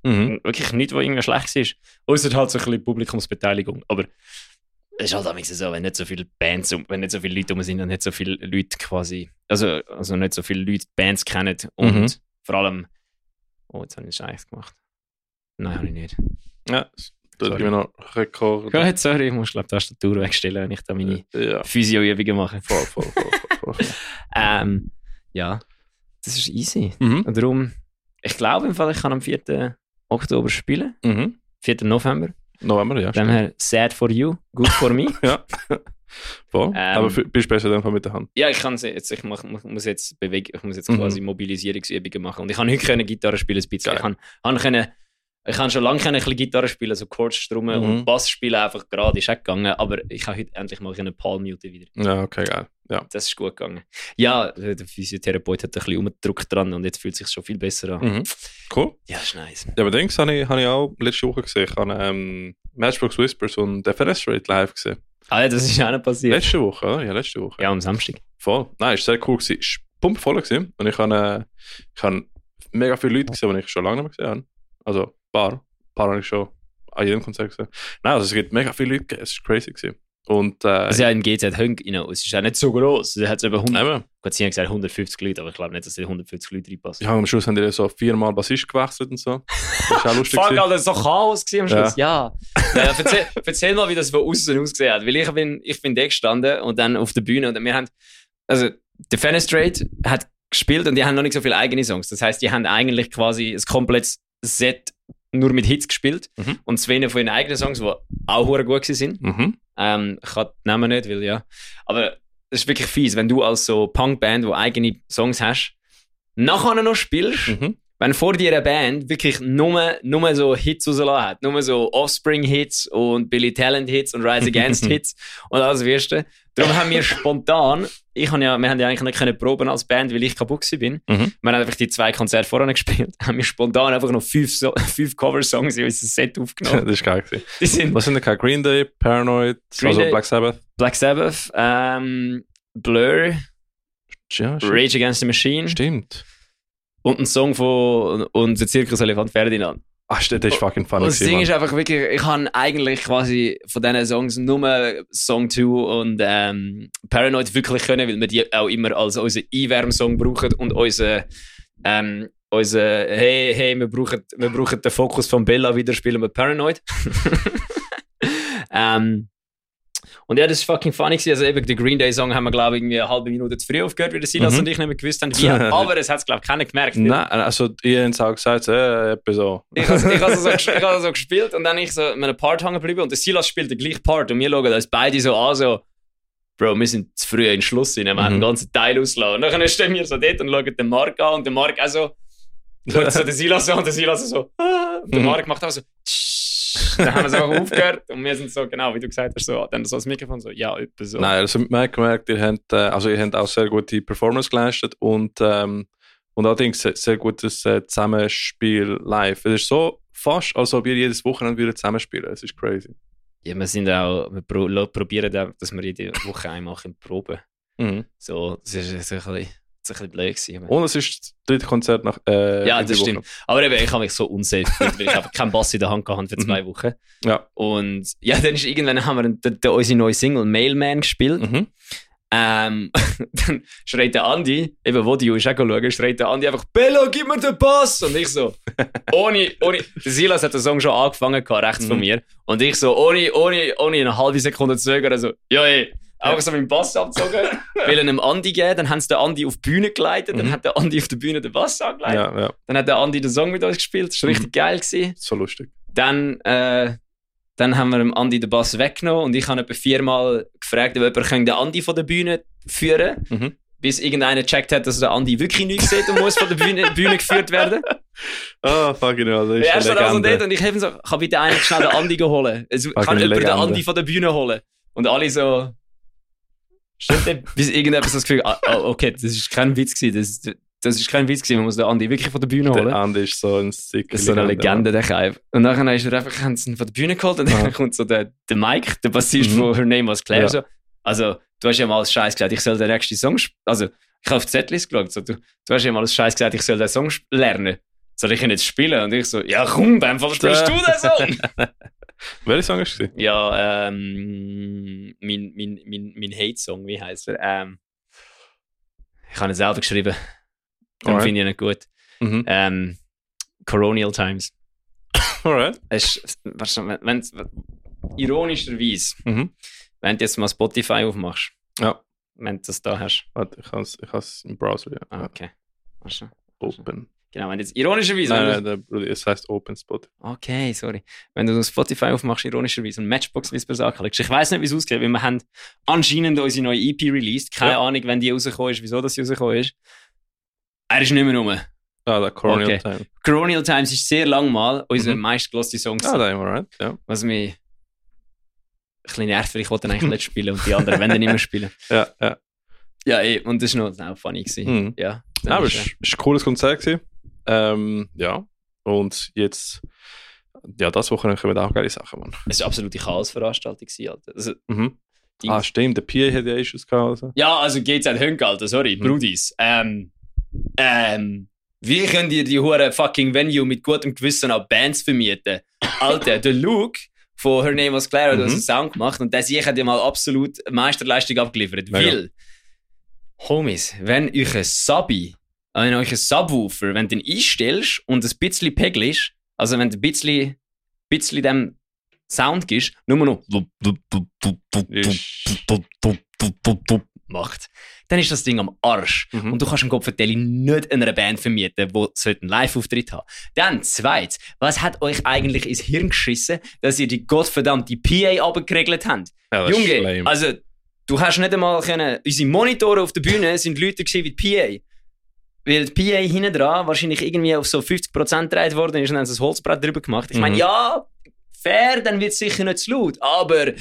A: Mhm.
B: Wirklich nichts, was irgendwie schlecht war. Außer halt so ein bisschen Publikumsbeteiligung. Aber es ist halt auch so, wenn nicht so viele Bands, um- wenn nicht so viele Leute rum sind und nicht so viele Leute quasi, also, also nicht so viele Leute Bands kennen und
A: Mhm.
B: vor allem, oh, jetzt habe ich Scheiß gemacht. Nein, habe ich nicht.
A: Ja, da
B: Sorry.
A: wir noch Rekord. [LAUGHS]
B: Gut, sorry, ich muss glaube die Tastatur wegstellen, wenn ich da meine
A: Ja,
B: Physio-Übungen mache.
A: voll, voll, voll. voll, voll. [LAUGHS]
B: Ähm, ja, das ist easy.
A: mhm.
B: Und darum, ich glaube im Fall, ich kann am 4. Oktober spielen.
A: Mhm.
B: 4. November.
A: November, ja.
B: Dem her, sad for you, good for me. [LAUGHS]
A: Ja. Voll.
B: Ähm,
A: aber für, bist besser in dem Fall mit der Hand.
B: ja, ich kann jetzt, ich mach, muss jetzt bewegen, ich muss jetzt
A: Mhm.
B: quasi Mobilisierungsübungen machen. Und ich kann heute können Gitarre spielen, ein bisschen.
A: Geil.
B: Ich kann, kann können, ich kann schon lange ein bisschen Gitarre spielen, so Chords strummen
A: Mhm.
B: und Bass spielen einfach gerade, ist auch gegangen. Aber ich habe heute endlich mal können Palmute wieder.
A: Ja, okay, geil. Ja.
B: Das ist gut gegangen. Ja, der Physiotherapeut hat ein bisschen umgedrückt dran und jetzt fühlt es sich schon viel besser an.
A: Mhm. Cool.
B: Ja, ist nice.
A: Ja, aber Dings habe ich, habe ich auch letzte Woche gesehen. Ich habe ähm, Matchbox Whispers und FNS Rate live gesehen.
B: Ah ja, das ist auch nicht passiert.
A: Letzte Woche, oder? Ja, letzte Woche.
B: Ja, am Samstag.
A: Voll. Nein, ist sehr cool gewesen. Ist pumpvoll gewesen. Und ich habe, äh, ich habe mega viele Leute gesehen, die ich schon lange nicht mehr gesehen habe. Also, ein paar. Ein paar habe ich schon an jedem Konzert gesehen. Nein, also es gibt mega viele Leute. Es ist crazy gewesen. Und, äh,
B: Also ja, in GZ Hönk, you know, es ist auch nicht so groß. Es hat eben 100,
A: eben,
B: Gut, sie haben gesagt 150 Leute, aber ich glaube nicht, dass die 150 Leute reinpassen.
A: ja, am Schluss haben die so viermal Bassist gewechselt und so. Das ist auch lustig. [LAUGHS]
B: Fuck. Alter, das war so Chaos am Schluss. Ja. ja. erzähl, erzähl mal, wie das von außen ausgesehen hat. Weil ich bin, ich bin da gestanden und dann auf der Bühne und wir haben, also, der Fenestrate hat gespielt und die haben noch nicht so viele eigene Songs. Das heißt, die haben eigentlich quasi ein komplettes Set nur mit Hits gespielt
A: Mhm.
B: und zwei von ihren eigenen Songs, die auch gut sind.
A: Mhm.
B: Ähm, ich kann die Namen nicht, weil ja. Aber es ist wirklich fies, wenn du als so Punkband, wo eigene Songs hast, nachher noch spielst,
A: Mhm.
B: Wenn vor dir eine Band wirklich nur, nur so Hits rausgelassen hat, nur so Offspring-Hits und Billy Talent-Hits und Rise Against-Hits [LAUGHS] und alles Wirste. Darum haben wir spontan, ich hab ja, wir haben ja eigentlich nicht können proben als Band, weil ich kaputt bin.
A: Mhm.
B: Wir haben einfach die zwei Konzerte vorher gespielt, [LAUGHS] haben wir spontan einfach noch fünf, so [LAUGHS] fünf Cover-Songs in unser Set aufgenommen.
A: das ist geil.
B: Die sind
A: Was sind denn Green Day, Paranoid,
B: Green
A: also
B: Day.
A: Black Sabbath?
B: Black Sabbath, ähm, Blur,
A: Ja.
B: Rage Against the Machine
A: Stimmt.
B: Und ein Song von und der Zirkus Elefant Ferdinand.
A: Ach, das ist fucking funny.
B: Und das Ding ist einfach wirklich, ich habe eigentlich quasi von diesen Songs nur Song 2 und ähm, Paranoid wirklich können, weil wir die auch immer als unseren Einwärmsong brauchen und unseren ähm, unser, hey, hey, wir brauchen, wir brauchen den Fokus von Bella wieder, spielen wir Paranoid. [LAUGHS] ähm, Und ja, das war fucking funny gewesen. Also eben, den Green Day Song haben wir, glaube ich, irgendwie eine halbe Minute zu früh aufgehört, wie der Silas
A: Mhm.
B: und ich nicht mehr gewusst haben, wie. [LAUGHS] Aber es hat es, glaube ich, keiner gemerkt.
A: Nein, also ihr habt es auch gesagt, äh, etwa so. [LAUGHS]
B: Ich habe also so, [LAUGHS] ich so gespielt und dann ich so in einem Part hängen geblieben und der Silas spielt den gleichen Part und wir schauen uns beide so an, so, Bro, wir sind zu früh in den Schluss rein, wir haben
A: Mhm.
B: den ganzen Teil ausgelassen. Und dann stehen wir so dort und schauen den Mark an und der Mark auch so, schaut so den Silas an und der Silas so, ah, und der
A: Mhm.
B: Mark macht auch so, tsch. Dann haben wir so aufgehört und wir sind so, genau, wie du gesagt hast, so, dann so das Mikrofon so, ja, etwa so.
A: Nein, also man hat gemerkt, ihr habt, äh, also ihr habt auch sehr gute Performance geleistet und, ähm, und allerdings sehr, sehr gutes äh, Zusammenspiel live. Es ist so fast, als ob ihr jedes Wochenende wieder zusammenspielen. Es ist crazy.
B: Ja, wir sind auch, wir probieren dass wir jede Woche einmal proben
A: Mhm.
B: So, das ist, das ist ein bisschen, ist ein bisschen blöd.
A: Und es ist das dritte Konzert nach. Äh,
B: Ja, das
A: Woche.
B: stimmt. Aber eben, ich habe mich so unsafe gefühlt, weil ich einfach keinen Bass in der Hand hatte für zwei Wochen.
A: Ja.
B: Und ja, dann ist irgendwann haben wir den, den, unsere neue Single Mailman gespielt.
A: Mhm.
B: Ähm, [LAUGHS] dann schreit der Andi, eben wo die ist auch schauen, schreit der Andi einfach, Bello, gib mir den Bass! Und ich so, ohne, ohne, Silas hat den Song schon angefangen, gehabt, rechts von
A: Mhm.
B: mir. Und ich so, ohne, ohne, ohne eine halbe Sekunde zu zögern, so, ja, ey. Einfach so meinen Bass abgezogen, [LAUGHS] will ihn einem Andi geben, dann haben sie den Andi auf die Bühne geleitet, dann
A: Mhm.
B: hat der Andi auf der Bühne den Bass angeleitet, dann hat der Andi den Song mit uns gespielt, das war richtig geil. Gewesen.
A: so lustig.
B: Dann, äh, dann haben wir dem Andi den Bass weggenommen und ich habe etwa viermal gefragt, ob jemand den Andi von der Bühne führen
A: Mhm.
B: bis irgendeiner gecheckt hat, dass der Andi wirklich nichts sieht und muss von der Bühne, [LAUGHS] Bühne geführt werden.
A: Ah, fucking hell, das ist
B: Er
A: eine
B: stand also
A: Legende.
B: dort und ich habe so, kann bitte einer schnell den Andi holen? Also, kann jemand den
A: Legende.
B: Andi von der Bühne holen? Und alle so, stimmt der? Bis irgendjemand so das Gefühl, ah, ah, okay, das ist kein Witz gewesen, das, das ist kein Witz gewesen, man muss den Andi wirklich von der Bühne holen.
A: Der Andi ist so ein sick
B: Das ist so eine Legende, der Kaif. Und dann ist er einfach, haben sie ihn von der Bühne geholt und dann
A: Ah.
B: kommt so der, der Mike, der Bassist
A: Mhm.
B: von Her Name Was Claire.
A: Ja.
B: So. Also, du hast ja mal als Scheiß gesagt, ich soll den nächsten Song Also, ich habe auf die Zettel geschaut. So, du, du hast ja mal als Scheiß gesagt, ich soll den Song lernen. Soll ich ihn jetzt spielen? Und ich so, ja komm, Fall [LAUGHS] spielst du den Song. [LAUGHS]
A: Welcher Song ist es?
B: ja, ähm, mein, mein, mein, mein Hate-Song, wie heißt er? Ähm, ich habe ihn selber geschrieben. [LAUGHS] Darum
A: Alright.
B: finde ich ihn nicht gut.
A: Mhm.
B: Ähm, Colonial Times.
A: Alright.
B: Es ist, wenn, wenn's- ironischerweise,
A: Mhm.
B: wenn du jetzt mal Spotify aufmachst,
A: Ja.
B: wenn du das da hast.
A: Warte, ich habe es im Browser. Ja.
B: Ah, okay. Du?
A: Open.
B: Genau, wenn jetzt ironischerweise.
A: Nein, nein, Bruder, es heißt Open Spot.
B: okay, sorry. Wenn du Spotify aufmachst, ironischerweise und Matchbox Whispers anklickst. Ich weiß nicht, wie es aussieht, weil wir haben anscheinend unsere neue EP released. Keine
A: Ja.
B: Ahnung, wenn die rausgekommen ist, wieso das rausgekommen ist. Er ist nicht mehr rum.
A: Ah, der Colonial
B: Okay.
A: Time.
B: Colonial Times ist sehr lang mal unser
A: Mhm.
B: meistgelosste Song.
A: Ah, da haben wir, right? Ja.
B: was mich ein bisschen nervt, weil ich wollte eigentlich nicht spielen und die anderen wollen nicht mehr spielen. [LAUGHS]
A: Ja, ja.
B: Ja, eh, und das war noch auch funny. Gewesen.
A: Mhm.
B: Ja,
A: Ja, aber
B: ist,
A: es ist ein cooles Konzert gewesen. Ähm, ja. Und jetzt, ja, das Wochenende kommen auch geile Sachen, Mann.
B: es war eine absolute Chaosveranstaltung. Alter. Also,
A: Mhm. Ah, stimmt, der PA hat ja Issues gehabt. Also.
B: ja, also geht's an Hönk, Alter, sorry,
A: Mhm.
B: Brudis. Ähm, ähm, wie könnt ihr die hure fucking Venue mit gutem Gewissen auch Bands vermieten? Alter, der Luke von Her Name Was Claire hat
A: Mhm.
B: uns einen Sound gemacht und der sich hat ja mal absolut Meisterleistung abgeliefert. Weil, Homies, wenn euch ein Sabi, wenn euch ein Subwoofer, wenn du den einstellst und ein bisschen pegelst, also wenn du ein bisschen, bisschen dem Sound gibst, nur noch macht, dann ist das Ding am Arsch.
A: Mhm.
B: Und du kannst einen Kopfverteilung nicht einer Band vermieten, die einen Live-Auftritt haben. Dann, zweitens, was hat euch eigentlich ins Hirn geschissen, dass ihr die gottverdammte PA abgeregelt habt?
A: Ja,
B: Junge, also, du hast nicht einmal können, unsere Monitore auf der Bühne sind Leute gewesen wie die PA. Weil die PA hinten dran wahrscheinlich irgendwie auf so 50% gedreht worden ist und dann haben sie das Holzbrett drüber gemacht. Ich meine,
A: Mhm.
B: ja, fair, dann wird es sicher nicht zu laut, aber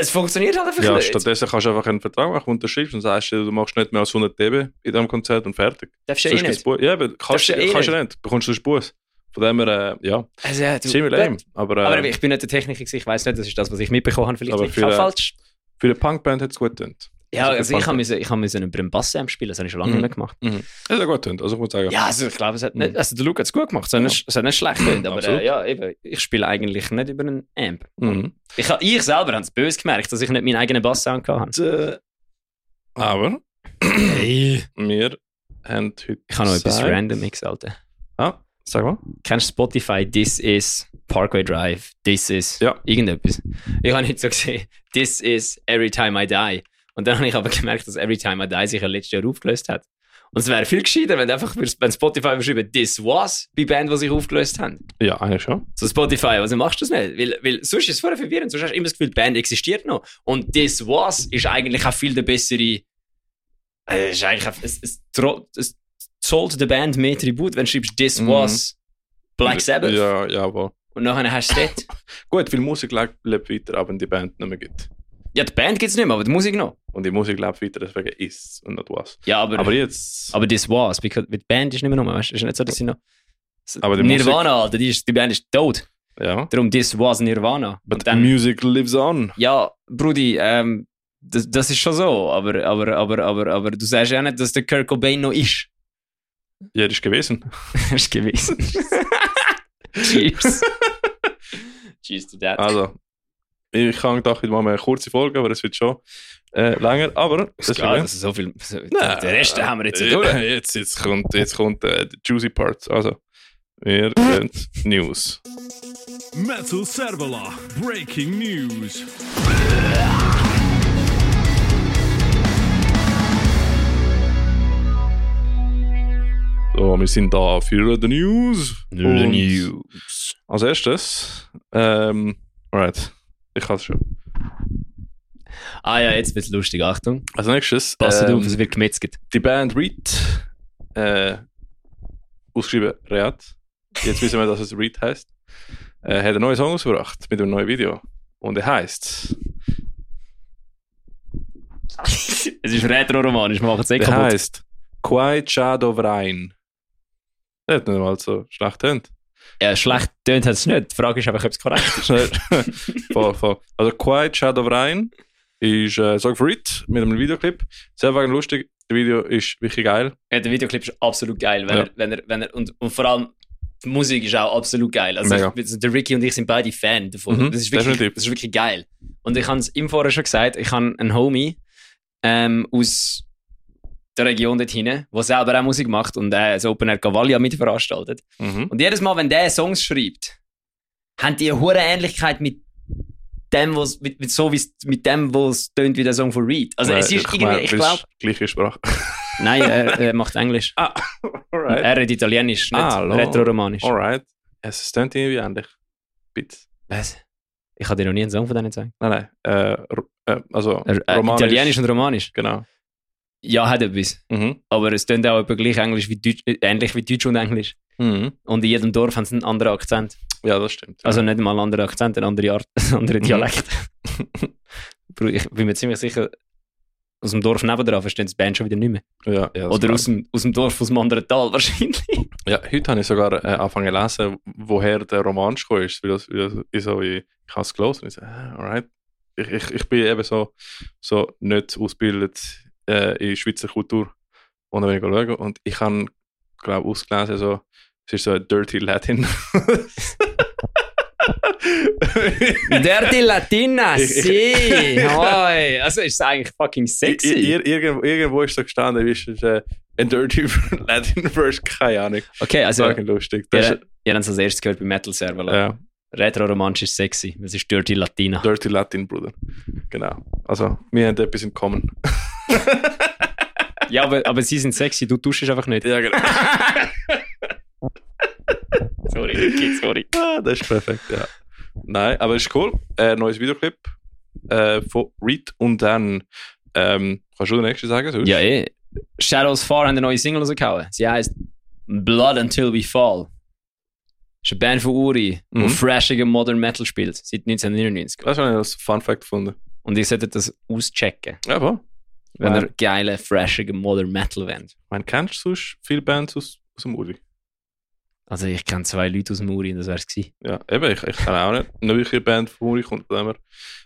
B: es funktioniert halt einfach
A: Ja,
B: nicht.
A: stattdessen kannst du einfach einen Vertrag machen, unterschreibst und sagst, du machst nicht mehr als 100 dB in diesem Konzert und fertig.
B: Darfst du eh nicht.
A: Ja, aber kannst,
B: du eh
A: kannst du nicht. Bekommst du einen Bus. Von dem her, äh, ja,
B: Also, ja, du,
A: ziemlich lame. Aber, äh,
B: Aber ich bin nicht der Techniker, ich weiß nicht, das ist das, was ich mitbekommen habe. Vielleicht
A: Aber
B: liege ich auch
A: für-
B: falsch.
A: für eine Punkband hat es gut getönt.
B: Ja,
A: also
B: also ich habe müssen, ich müssen über einen Bass-Amp spielen, das habe ich schon lange
A: Mhm.
B: nicht gemacht.
A: Es hat gut getönt, also ich muss sagen.
B: Ja, also ich glaube, es hat nicht,
A: Mhm.
B: also der Luke hat es gut gemacht, es hat nicht, es hat nicht schlecht getönt, aber äh, ja, eben, ich spiele eigentlich nicht über einen Amp.
A: Mhm.
B: Ich, ich selber habe es böse gemerkt, dass ich nicht meinen eigenen Bass-Sound hatte.
A: Aber
B: Hey.
A: wir haben heute.
B: Ich habe noch etwas random Alter.
A: Ah, sag mal.
B: Kennst du Spotify, This is Parkway Drive, This is
A: Ja.
B: irgendetwas? Ich habe nicht so gesehen, This is Every Time I Die. Und dann habe ich aber gemerkt, dass Every Time I Die sich ja letztes Jahr aufgelöst hat. Und es wäre viel gescheiter, wenn einfach wenn Spotify geschrieben This was bei Band, die sich aufgelöst haben.
A: Ja, eigentlich schon.
B: So Spotify, also machst du das nicht? Weil, weil sonst ist es voll verwirrend. Sonst hast du immer das Gefühl, die Band existiert noch. Und This was ist eigentlich auch viel der bessere. Äh, ist eigentlich auch, es, es, es zollt der Band mehr Tribut, wenn du schreibst This
A: Mhm.
B: was Black Sabbath.
A: Ja, ja, aber.
B: Und nachher hast du das. [LAUGHS]
A: Gut, viel Musik lebt weiter, aber die Band nicht mehr gibt.
B: Ja, die Band gibt es nicht mehr, aber die Musik noch.
A: Und die Musik lebt weiter, deswegen ist und nicht was.
B: Ja, aber,
A: Aber
B: aber,
A: jetzt.
B: this was, because die Band ist nicht mehr noch, weißt du? Es ist nicht so, dass sie noch.
A: Aber die
B: Nirvana, Alter, die, ist, die Band ist tot.
A: ja.
B: Darum, this was Nirvana.
A: But
B: Und dann,
A: music lives on.
B: ja, Brudi, ähm, das, das ist schon so, aber, aber, aber, aber, aber du sagst ja nicht, dass der Kurt Cobain noch ist.
A: Ja, das ist gewesen. [LAUGHS]
B: Das ist gewesen. [LAUGHS] Cheers. Cheers to that.
A: Also, ich habe gedacht, ich mache mal eine kurze Folge, aber es wird schon äh, länger. Aber
B: das ist dass so viel. So,
A: Nein.
B: den Rest haben wir jetzt
A: äh,
B: durch.
A: Jetzt, jetzt kommt, jetzt kommt äh, der juicy part. Also, wir gehen News.
C: Metal Servola, breaking news.
A: So, wir sind da für die News.
B: The
A: Und
B: News.
A: Als erstes, ähm, alright, ich kann es schon.
B: Ah ja, jetzt wird's lustig. Achtung.
A: Als nächstes,
B: Passt
A: ähm,
B: auf, es wird gemetzelt.
A: die Band Reed, äh, ausgeschrieben Reat, jetzt wissen wir, dass es Reed heißt, äh, hat einen neuen Song ausgebracht mit einem neuen Video. Und er heißt,
B: es ist retro-romanisch, wir machen es eh
A: der
B: kaputt.
A: heißt Quiet Shadow of Rhein. Der hat nicht mal so schlecht tönt.
B: Ja, schlecht tönt hat es nicht. Die Frage ist einfach, ob es korrekt ist. [LAUGHS]
A: voll, voll. Also Quiet Shadow Rhein ist äh, Song für Reed mit einem Videoclip. Sehr wegen lustig. Das Video ist wirklich geil.
B: Ja, der Videoclip ist absolut geil. Wenn
A: Ja.
B: er, wenn er, wenn er, und, und vor allem die Musik ist auch absolut geil. Also ich, der Ricky und ich sind beide Fan davon.
A: Mhm,
B: das, ist wirklich,
A: definitiv.
B: das ist wirklich geil. Und ich habe es ihm vorher schon gesagt, ich habe einen Homie ähm, aus der Region dort hinten, der selber auch Musik macht und äh, das Open Air Cavalia mitveranstaltet.
A: Mhm.
B: Und jedes Mal, wenn der Songs schreibt, haben die eine hohe Ähnlichkeit mit dem, was mit, mit so wie mit dem, was tönt wie der Song von Reed. Also es
A: Nein,
B: ist
A: ich
B: irgendwie, ich glaube,
A: ist Gleiche Sprache. [LAUGHS]
B: nein, er, er macht Englisch.
A: ah, [LAUGHS] alright.
B: Er redet Italienisch, nicht
A: Ah,
B: retro-romanisch.
A: Alright. Es tönt irgendwie ähnlich. Bitte.
B: Was? Ich habe dir noch nie einen Song von denen gezeigt.
A: Nein, nein. Äh, äh, also,
B: Äh, äh,
A: Romanisch.
B: Italienisch und Romanisch.
A: Genau.
B: Ja, hat etwas.
A: Mhm.
B: Aber es tönt auch etwa gleich Englisch wie Deutsch, äh, ähnlich wie Deutsch und Englisch.
A: Mhm.
B: Und in jedem Dorf haben sie einen anderen Akzent.
A: Ja, das stimmt.
B: Also nicht mal einen anderen Akzent, eine andere Art, [LAUGHS] einen anderen
A: Mhm.
B: Dialekt. [LAUGHS] Bro, ich bin mir ziemlich sicher, aus dem Dorf nebenan verstehen sie die Band schon wieder nicht mehr.
A: ja, ja,
B: Oder aus dem, aus dem Dorf aus dem anderen Tal [LAUGHS] wahrscheinlich.
A: ich. ja, heute habe ich sogar äh, angefangen zu lesen, woher der Roman gekommen ist. Weil das, ist so wie, ich habe es gelesen und ich so, ah, alright. Ich, ich, ich bin eben so, so nicht ausgebildet äh, in Schweizer Kultur. Und ich schauen und ich habe, glaube ausgelesen, so, es ist so ein Dirty Latin. [LAUGHS]
B: Dirty Latina, [LAUGHS]
A: Ich-
B: si! [LAUGHS] Hoi. Also ist es eigentlich fucking sexy.
A: Ir, irgendwo, irgendwo ist so gestanden, wie ist es äh, ein Dirty Latin Verse, keine Ahnung.
B: Okay,
A: Das
B: also
A: war lustig. Das
B: ihr,
A: ist,
B: ihr habt es als erstes gehört bei Metal Server.
A: ja,
B: Retro-Romansch ist sexy. Das ist Dirty Latina.
A: Dirty Latin, Bruder. Genau. Also, wir haben etwas in common. [LAUGHS]
B: Ja, aber, aber sie sind sexy, du duschst einfach nicht.
A: Ja, genau. [LAUGHS]
B: Sorry, Ricky, sorry.
A: ah, das ist perfekt, ja. Nein, aber es ist cool. Äh, neues Videoclip äh, von Reed und dann, ähm, kannst du den nächsten sagen? Sonst?
B: Ja, eh. Shadows Far haben eine neue Single rausgehauen. Sie heißt Blood Until We Fall. Ist eine Band von Uri, die
A: Mhm.
B: freshigen Modern Metal spielt, seit 1999.
A: Das habe ich als Fun Fact gefunden.
B: Und ihr solltet das auschecken,
A: Ja, voll.
B: wenn ihr geile, freshigen Modern Metal wollt.
A: Ich meine, kennst du sonst viele Bands aus, aus dem Uri?
B: Also ich kenne zwei Leute aus dem Uri und das wär's gewesen.
A: Ja, eben, ich, ich kenne auch nicht. Eine neue Band von Uri kommt her.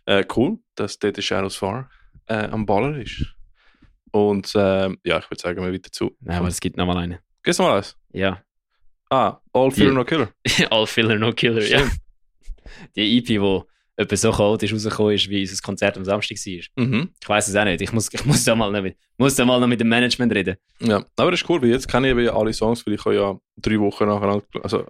A: Äh, cool, dass dort Shadows Far äh, am Baller ist. Und ähm, ja, ich würde sagen, wir weiter zu.
B: Nein, aber es gibt noch mal eine.
A: Gehst du mal eins?
B: Ja.
A: Ah, All
B: Ja.
A: No Killer. [LAUGHS]
B: All Filler, No Killer, ja. [LAUGHS] Die EP, die etwa so chaotisch rausgekommen ist, wie unser Konzert am Samstag war.
A: Mhm.
B: Ich weiß es auch nicht. Ich muss, ich muss, da, mal noch mit, muss da mal noch mit dem Management reden.
A: Ja, aber das ist cool, weil jetzt kenne ich eben alle Songs, weil ich habe ja drei Wochen nacheinander, also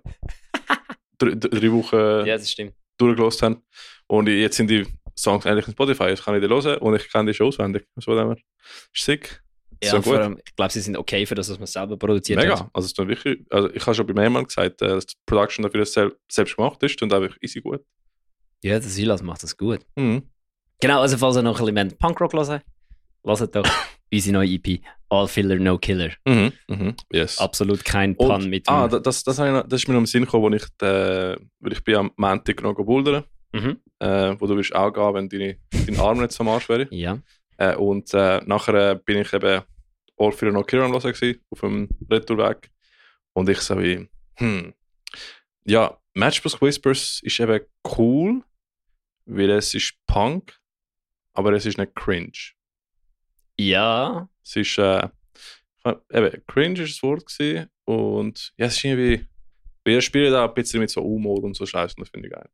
A: [LAUGHS] drei, drei Wochen
B: Ja, das stimmt.
A: durchgelost haben. Und jetzt sind die Songs eigentlich in Spotify, das kann ich dir hören und ich kenne die schon auswendig. So her. Ist sick.
B: Ja,
A: so gut.
B: allem, ich glaube, sie sind okay für das, was man selber produziert
A: Mega.
B: hat.
A: Also, ist dann wirklich, also ich habe schon bei mehrmals gesagt, äh, dass die Production dafür sel selbst gemacht ist und einfach easy gut.
B: Ja, der Silas macht das gut.
A: Mhm.
B: Genau, also falls ihr noch ein bisschen Punkrock hören wollt, hört doch [LAUGHS] unsere neue EP All Filler, No Killer.
A: Mhm. Mhm. Yes.
B: Absolut kein
A: Und-
B: Pun mit
A: Ah, das, das, noch, das ist mir noch im Sinn gekommen, wo ich, äh, weil ich bin am Montag noch bouldern,
B: Mhm.
A: äh, wo du wirst auch gehen, wenn deine, dein Arm nicht so am Arsch wäre.
B: Ja.
A: Äh, und äh, nachher äh, bin ich eben All für No gewesen, auf dem Retourweg. Und ich so wie, hm, ja, Matchbook Whispers ist eben cool, weil es ist Punk, aber es ist nicht cringe.
B: Ja.
A: Es ist, äh, eben, cringe ist das Wort gewesen und ja, es ist irgendwie, wir spielen da ein bisschen mit so Humor und so Scheiß und das finde ich geil.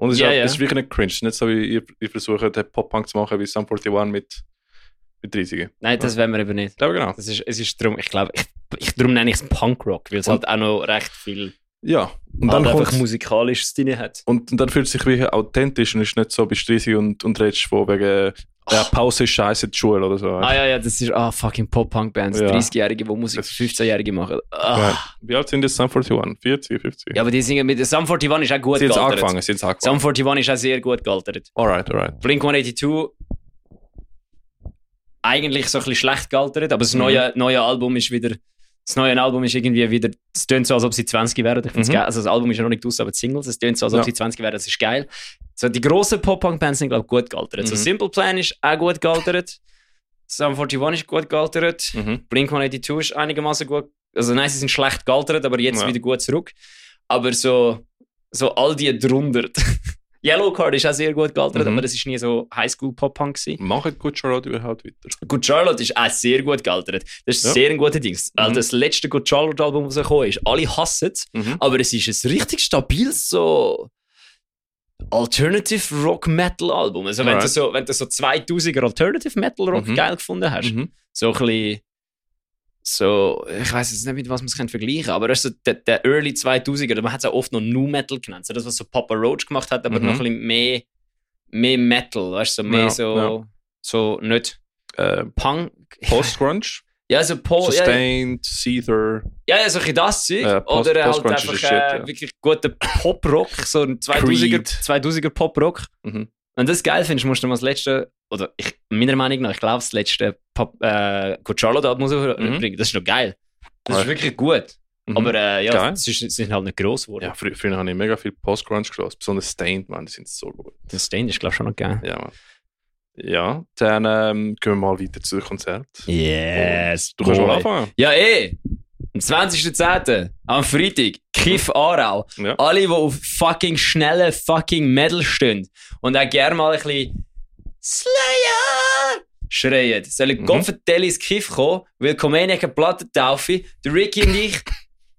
A: Und es ist,
B: Ja,
A: auch,
B: ja.
A: es ist wirklich nicht cringe, ist nicht so wie ihr, ihr versucht, den Pop-Punk zu machen wie Sum 41 mit, mit 30.
B: Nein, das wollen wir eben nicht.
A: Ich glaube, genau.
B: Das ist, es ist drum, ich glaube, ich, ich, darum nenne ich es Punkrock, weil es halt auch noch recht viel
A: Ja, und
B: halt
A: dann,
B: einfach
A: kommt,
B: musikalisches drin hat.
A: und, und dann fühlt es sich wie authentisch und ist nicht so bist 30 und, und redest von wegen, ja, Pause ist scheiße Schule oder so.
B: Ah ja, ja, das ist ah, fucking Pop-Punk-Bands,
A: Ja.
B: 30-Jährige, die Musik für 15-Jährige machen. Ah.
A: Ja. Wie alt sind jetzt Sum 41? 40, 50?
B: Ja, aber die singen mit Sum 41 ist auch gut
A: sie
B: gealtert.
A: angefangen, sie jetzt
B: Sum
A: angefangen.
B: 41 ist auch sehr gut gealtert.
A: Alright, alright.
B: Blink 182 eigentlich so ein bisschen schlecht gealtert, aber das
A: Mhm.
B: neue, neue Album ist wieder. Das neue Album ist irgendwie wieder. Es tönt so, als ob sie 20 wären. Ich find's
A: Mhm.
B: geil. Also das Album ist ja noch nicht aus, aber die Singles, es tönt so, als ob
A: Ja.
B: sie 20 wären. Das ist geil. So, die grossen Pop-Punk-Bands sind, glaube ich, gut gealtert. So
A: Mhm.
B: Simple Plan ist auch gut gealtert. Sum 41 ist gut gealtert.
A: Mhm.
B: Blink 182 ist einigermaßen gut. Also nein, sie sind schlecht gealtert, aber jetzt
A: Ja.
B: wieder gut zurück. Aber so, so all die drunter. [LAUGHS] Yellow Card ist auch sehr gut gealtert,
A: Mhm.
B: aber das ist nie so Highschool-Pop-Punk.
A: Machen Good Charlotte überhaupt weiter?
B: Good Charlotte ist auch sehr gut gealtert. Das ist
A: Ja.
B: sehr ein guter Ding. Also
A: Mhm.
B: das letzte Good Charlotte-Album, das gekommen ist, alle hassen es,
A: Mhm.
B: aber es ist ein richtig stabiles so Alternative Rock Metal Album. Also wenn du so, wenn du so 2000er Alternative Metal Rock
A: Mhm.
B: geil gefunden hast,
A: Mhm.
B: so ein bisschen so, ich weiß jetzt nicht, mit was man es vergleichen aber das so der, der Early 2000er, man hat es auch oft noch Nu Metal genannt, so das, was so Papa Roach gemacht hat, aber
A: Mhm.
B: noch ein bisschen mehr, mehr Metal, weißt du, so mehr
A: Ja,
B: so,
A: ja.
B: so nicht
A: Äh,
B: Punk.
A: Post-Grunge? [LAUGHS]
B: Ja, so Po, ja, ja,
A: Sustained, Seether.
B: ja, ja, so ein bisschen das Zeug.
A: Ja, Post-
B: Oder halt einfach
A: shit,
B: äh,
A: ja.
B: wirklich guter Pop-Rock, so ein [LAUGHS] 2000er,
A: Creed.
B: 2000er Pop-Rock.
A: Mhm.
B: Wenn du das geil findest, musst du mal das letzte, oder ich, meiner Meinung nach, ich glaube, das letzte Pop, äh, Good Charlotte Album
A: Mhm.
B: bringen. Das ist noch geil. Das ist
A: Alright.
B: wirklich gut.
A: Mhm.
B: Aber äh, ja, sie sind- halt nicht gross geworden.
A: Ja, frü früher habe ich mega viel Post-Grunge gehört, besonders Stained, man, die sind so gut.
B: Das Stain ist, glaube ich, schon noch geil.
A: Ja, man. Ja, dann ähm, gehen wir mal weiter zu Konzert.
B: Yes,
A: Du kannst
B: boy.
A: mal anfangen.
B: Ja, eh. Am 20.10. am Freitag, Kiff Aarau.
A: Ja.
B: Alle, die auf fucking schnellen fucking Metal stehen und auch gerne mal ein bisschen Slayer schreien, sollen
A: Mhm.
B: mhm. ins Kiff kommen, weil Comeniac eine Platte taufe. Der Ricky und ich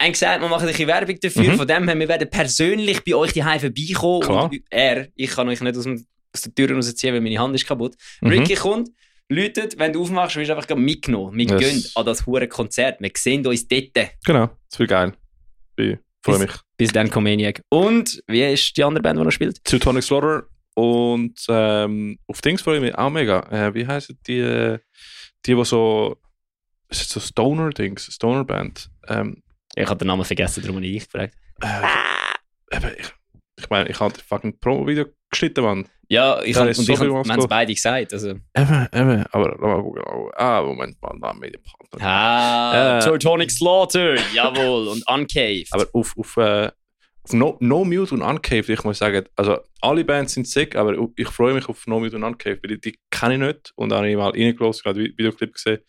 B: haben gesagt, wir machen ein bisschen Werbung dafür.
A: Mhm.
B: Von dem her, wir werden persönlich bei euch daheim vorbeikommen.
A: Klar.
B: Und er, ich kann euch nicht aus, dem, aus der Tür rausziehen, weil meine Hand ist kaputt.
A: Mhm.
B: Ricky kommt, läutet, wenn du aufmachst, wirst du einfach mitgenommen. Wir
A: Yes.
B: gehen an das hure Konzert. Wir sehen uns dort.
A: Genau, das wird geil. Ich freue mich.
B: Bis dann, Comeniac. Und, wie ist die andere Band, die noch spielt?
A: Teutonic Slaughter und ähm, auf Dings freue ich mich auch mega. Äh, wie heißen die, äh, die, die so, ist es so Stoner-Dings, Stoner-Band? Ähm,
B: Ich habe den Namen vergessen, darum habe ich dich gefragt.
A: äh, eben, ich ich meine, ich habe das fucking Promo-Video geschnitten, Mann.
B: Ja, ich habe
A: so
B: es beide gesagt. Also.
A: Eben, eben, aber mal. Oh, Ah, Moment mal, da Medienpartner.
B: Ah,
A: Äh.
B: Teutonic Slaughter, jawohl, und Uncaved.
A: Aber auf, auf, äh, auf no, no Mute und Uncaved, ich muss sagen, also alle Bands sind sick, aber ich freue mich auf No Mute und Uncaved, weil die, die kenne ich nicht und da habe ich mal reingelassen, gerade Vi- Videoclip gesehen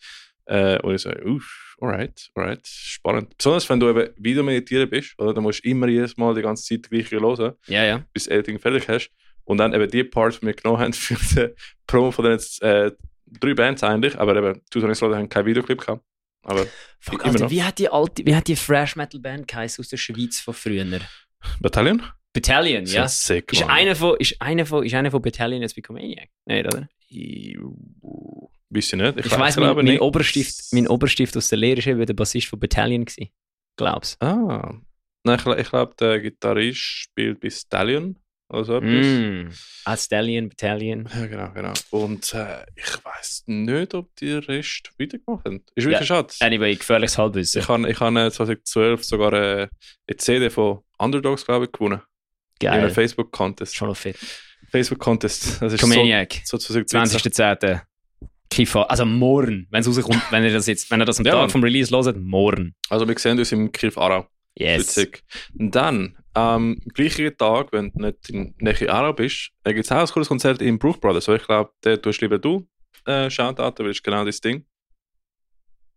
A: äh, und ich so, uff, alright, alright, spannend. Besonders wenn du eben Video meditieren bist, oder? dann musst du immer jedes Mal die ganze Zeit gleich hören,
B: ja, ja.
A: bis das Editing fertig hast und dann eben die Parts, die wir genommen haben für die Promo von den jetzt, äh, drei Bands eigentlich, aber eben Tutorial Slaughter haben keinen Videoclip gehabt. Aber
B: Fuck, Alter, wie hat die alte, wie hat die Fresh Metal Band geheißen aus der Schweiz von früher?
A: Battalion?
B: Battalion, ja.
A: Sind sick,
B: Ist einer von, ist einer von, ist einer von Battalion jetzt bei Comaniac? Nein, oder?
A: Ich weiß nicht.
B: Ich, weiss, mein,
A: glaube
B: mein,
A: nicht.
B: Oberstift, mein Oberstift aus der Lehre ist eben der Bassist von Battalion gewesen. Glaub's.
A: Ah. Nein, ich, ich glaube, der Gitarrist spielt bei Stallion. Oder so etwas.
B: Mm. Ah, Stallion, Battalion.
A: Ja, genau, genau. Und äh, ich weiß nicht, ob die Rest weitergemacht haben. Ist wirklich
B: Ja.
A: schade.
B: Anyway, gefährliches Halbwissen.
A: Ich habe ich hab, äh, 2012 sogar äh, eine CD von Underdogs, glaube ich, gewonnen. In einem
B: Geil.
A: Facebook-Contest.
B: Schon noch fit.
A: Facebook-Contest. Das ist so,
B: Comaniac.
A: so 2020.
B: 20.10. Kifa. Also morgen. Wenn es rauskommt, wenn ihr das jetzt, wenn ihr das am [LAUGHS]
A: Ja,
B: Tag vom Release hört, morgen.
A: Also wir sehen uns im Kiff Aarau.
B: Yes.
A: Witzig. Und dann, am gleichen Tag, wenn du nicht in Nähe Aarau bist, äh, gibt es auch ein cooles Konzert im Bruch Brothers. Ich glaube, der tust lieber du äh, Shoutout, weil das ist genau das Ding.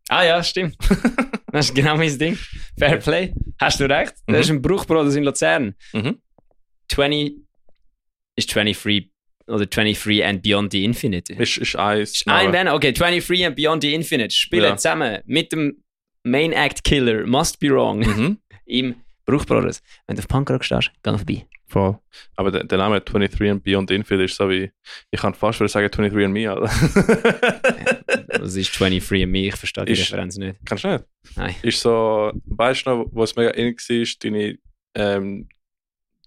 B: Ah ja, stimmt. [LAUGHS] das ist genau mein Ding. Fair Play. Hast du recht. Das
A: Mhm.
B: ist ein Bruchbrothers in Luzern.
A: Mhm.
B: 20 ist 23 oder 23 and Beyond the Infinite.
A: Ist, ist eins.
B: Ist ein Band, okay, 23 and Beyond the Infinite spielen
A: Ja.
B: zusammen mit dem Main Act Killer Must Be Wrong
A: Mhm. [LAUGHS]
B: im Bruchbrothers. Wenn du auf Punkrock stehst, geh vorbei.
A: Voll. Aber der, der Name 23 and Beyond Infinite ist so wie, ich kann fast wieder sagen 23 and Me, Alter. [LAUGHS]
B: Das ist 23 and Me, ich verstehe die
A: Ist-
B: Referenz nicht.
A: Kannst du nicht?
B: Nein.
A: Ist so, weißt du noch, was mega ähnlich war, deine, ähm,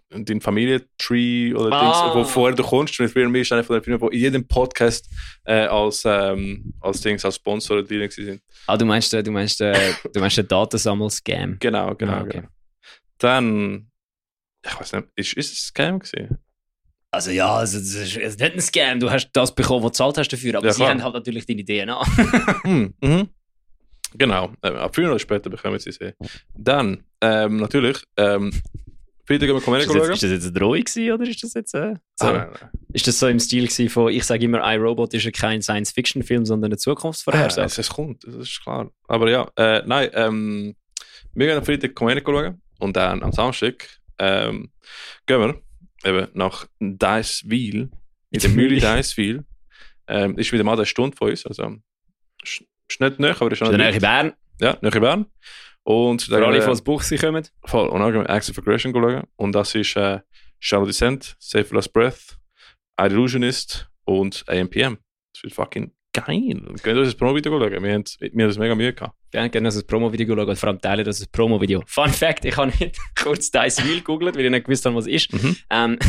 A: dein Familientree oder
B: Ah.
A: Dings, wo vorher du kommst, 23 and Me ist einer von den Filmen, die in jedem Podcast äh, als, ähm, als Dings, als Sponsor drin waren.
B: Ah, du meinst, äh, du meinst, äh, du meinst den Datensammel-Scam.
A: Genau, genau,
B: Ah, okay.
A: genau. Dann, ich weiß nicht, ist, ist es ein Scam gewesen?
B: Also ja, also, das ist, es ist nicht ein Scam. Du hast das bekommen, was du gezahlt hast dafür, aber
A: Ja,
B: sie
A: klar.
B: haben halt natürlich deine DNA. [LAUGHS] [LAUGHS]
A: Hm, mhm. Genau, ähm, ab früher oder später bekommen sie sie. Dann, ähm, natürlich, ähm, Freitag gehen wir
B: Ist
A: Comedy
B: das, jetzt,
A: schauen.
B: ist das jetzt eine Drohung gewesen, oder ist das jetzt äh, so?
A: Ah, nein, nein.
B: Ist das so im Stil gewesen von, ich sage immer, iRobot ist ja kein Science-Fiction-Film, sondern eine
A: Ah,
B: Zukunftsvorhersage?
A: es, es kommt, das ist klar. Aber ja, äh, nein, ähm, wir gehen am Freitag Comedy schauen und dann am Samstag ähm, gehen wir eben nach Deiswil, in der Mühle Deiswil. Ähm, ist wieder mal eine Stunde von uns, also ist, nicht näher, aber ist schon
B: Ist der
A: nicht
B: Nähe Bern,
A: Ja, näher Bern. Und
B: für alle, die aus Buchse kommen.
A: Voll. Und dann gehen wir Acts of Aggression schauen. Und das ist äh, Shallow Descent, Save Last Breath, Illusionist und AMPM. Das wird fucking geil. Ihr uns das Promo-Video schauen? Wir haben, haben das mega Mühe gehabt.
B: Gerne, gerne das Promo-Video schauen, vor allem teilen das Promo-Video. Fun Fact, ich habe nicht [LAUGHS] kurz Dice Wheel gegoogelt, weil ich nicht gewusst habe, was es ist.
A: Mhm.
B: Ähm,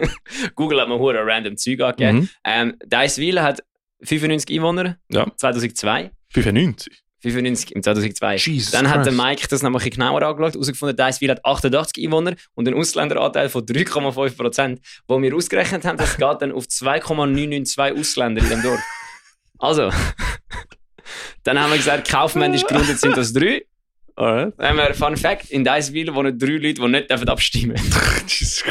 B: [LAUGHS] Google hat mir hure random Zeug angegeben.
A: Mhm.
B: Ähm, Dice Wheel hat 95 Einwohner,
A: Ja.
B: 2002.
A: 95.
B: 95 im 2002.
A: Jesus
B: Dann hat der. Mike das noch ein bisschen genauer angeschaut, herausgefunden, Diceville hat 88 Einwohner und einen Ausländeranteil von 3,5 Prozent, wo wir ausgerechnet haben, das [LAUGHS] geht dann auf 2,992 Ausländer in dem Dorf. Also, [LAUGHS] dann haben wir gesagt, kaufmännisch gegründet sind das drei.
A: Alright.
B: Dann haben wir Fun Fact, in Diceville wohnen drei Leute, die nicht dürfen abstimmen [LAUGHS]
A: Christ.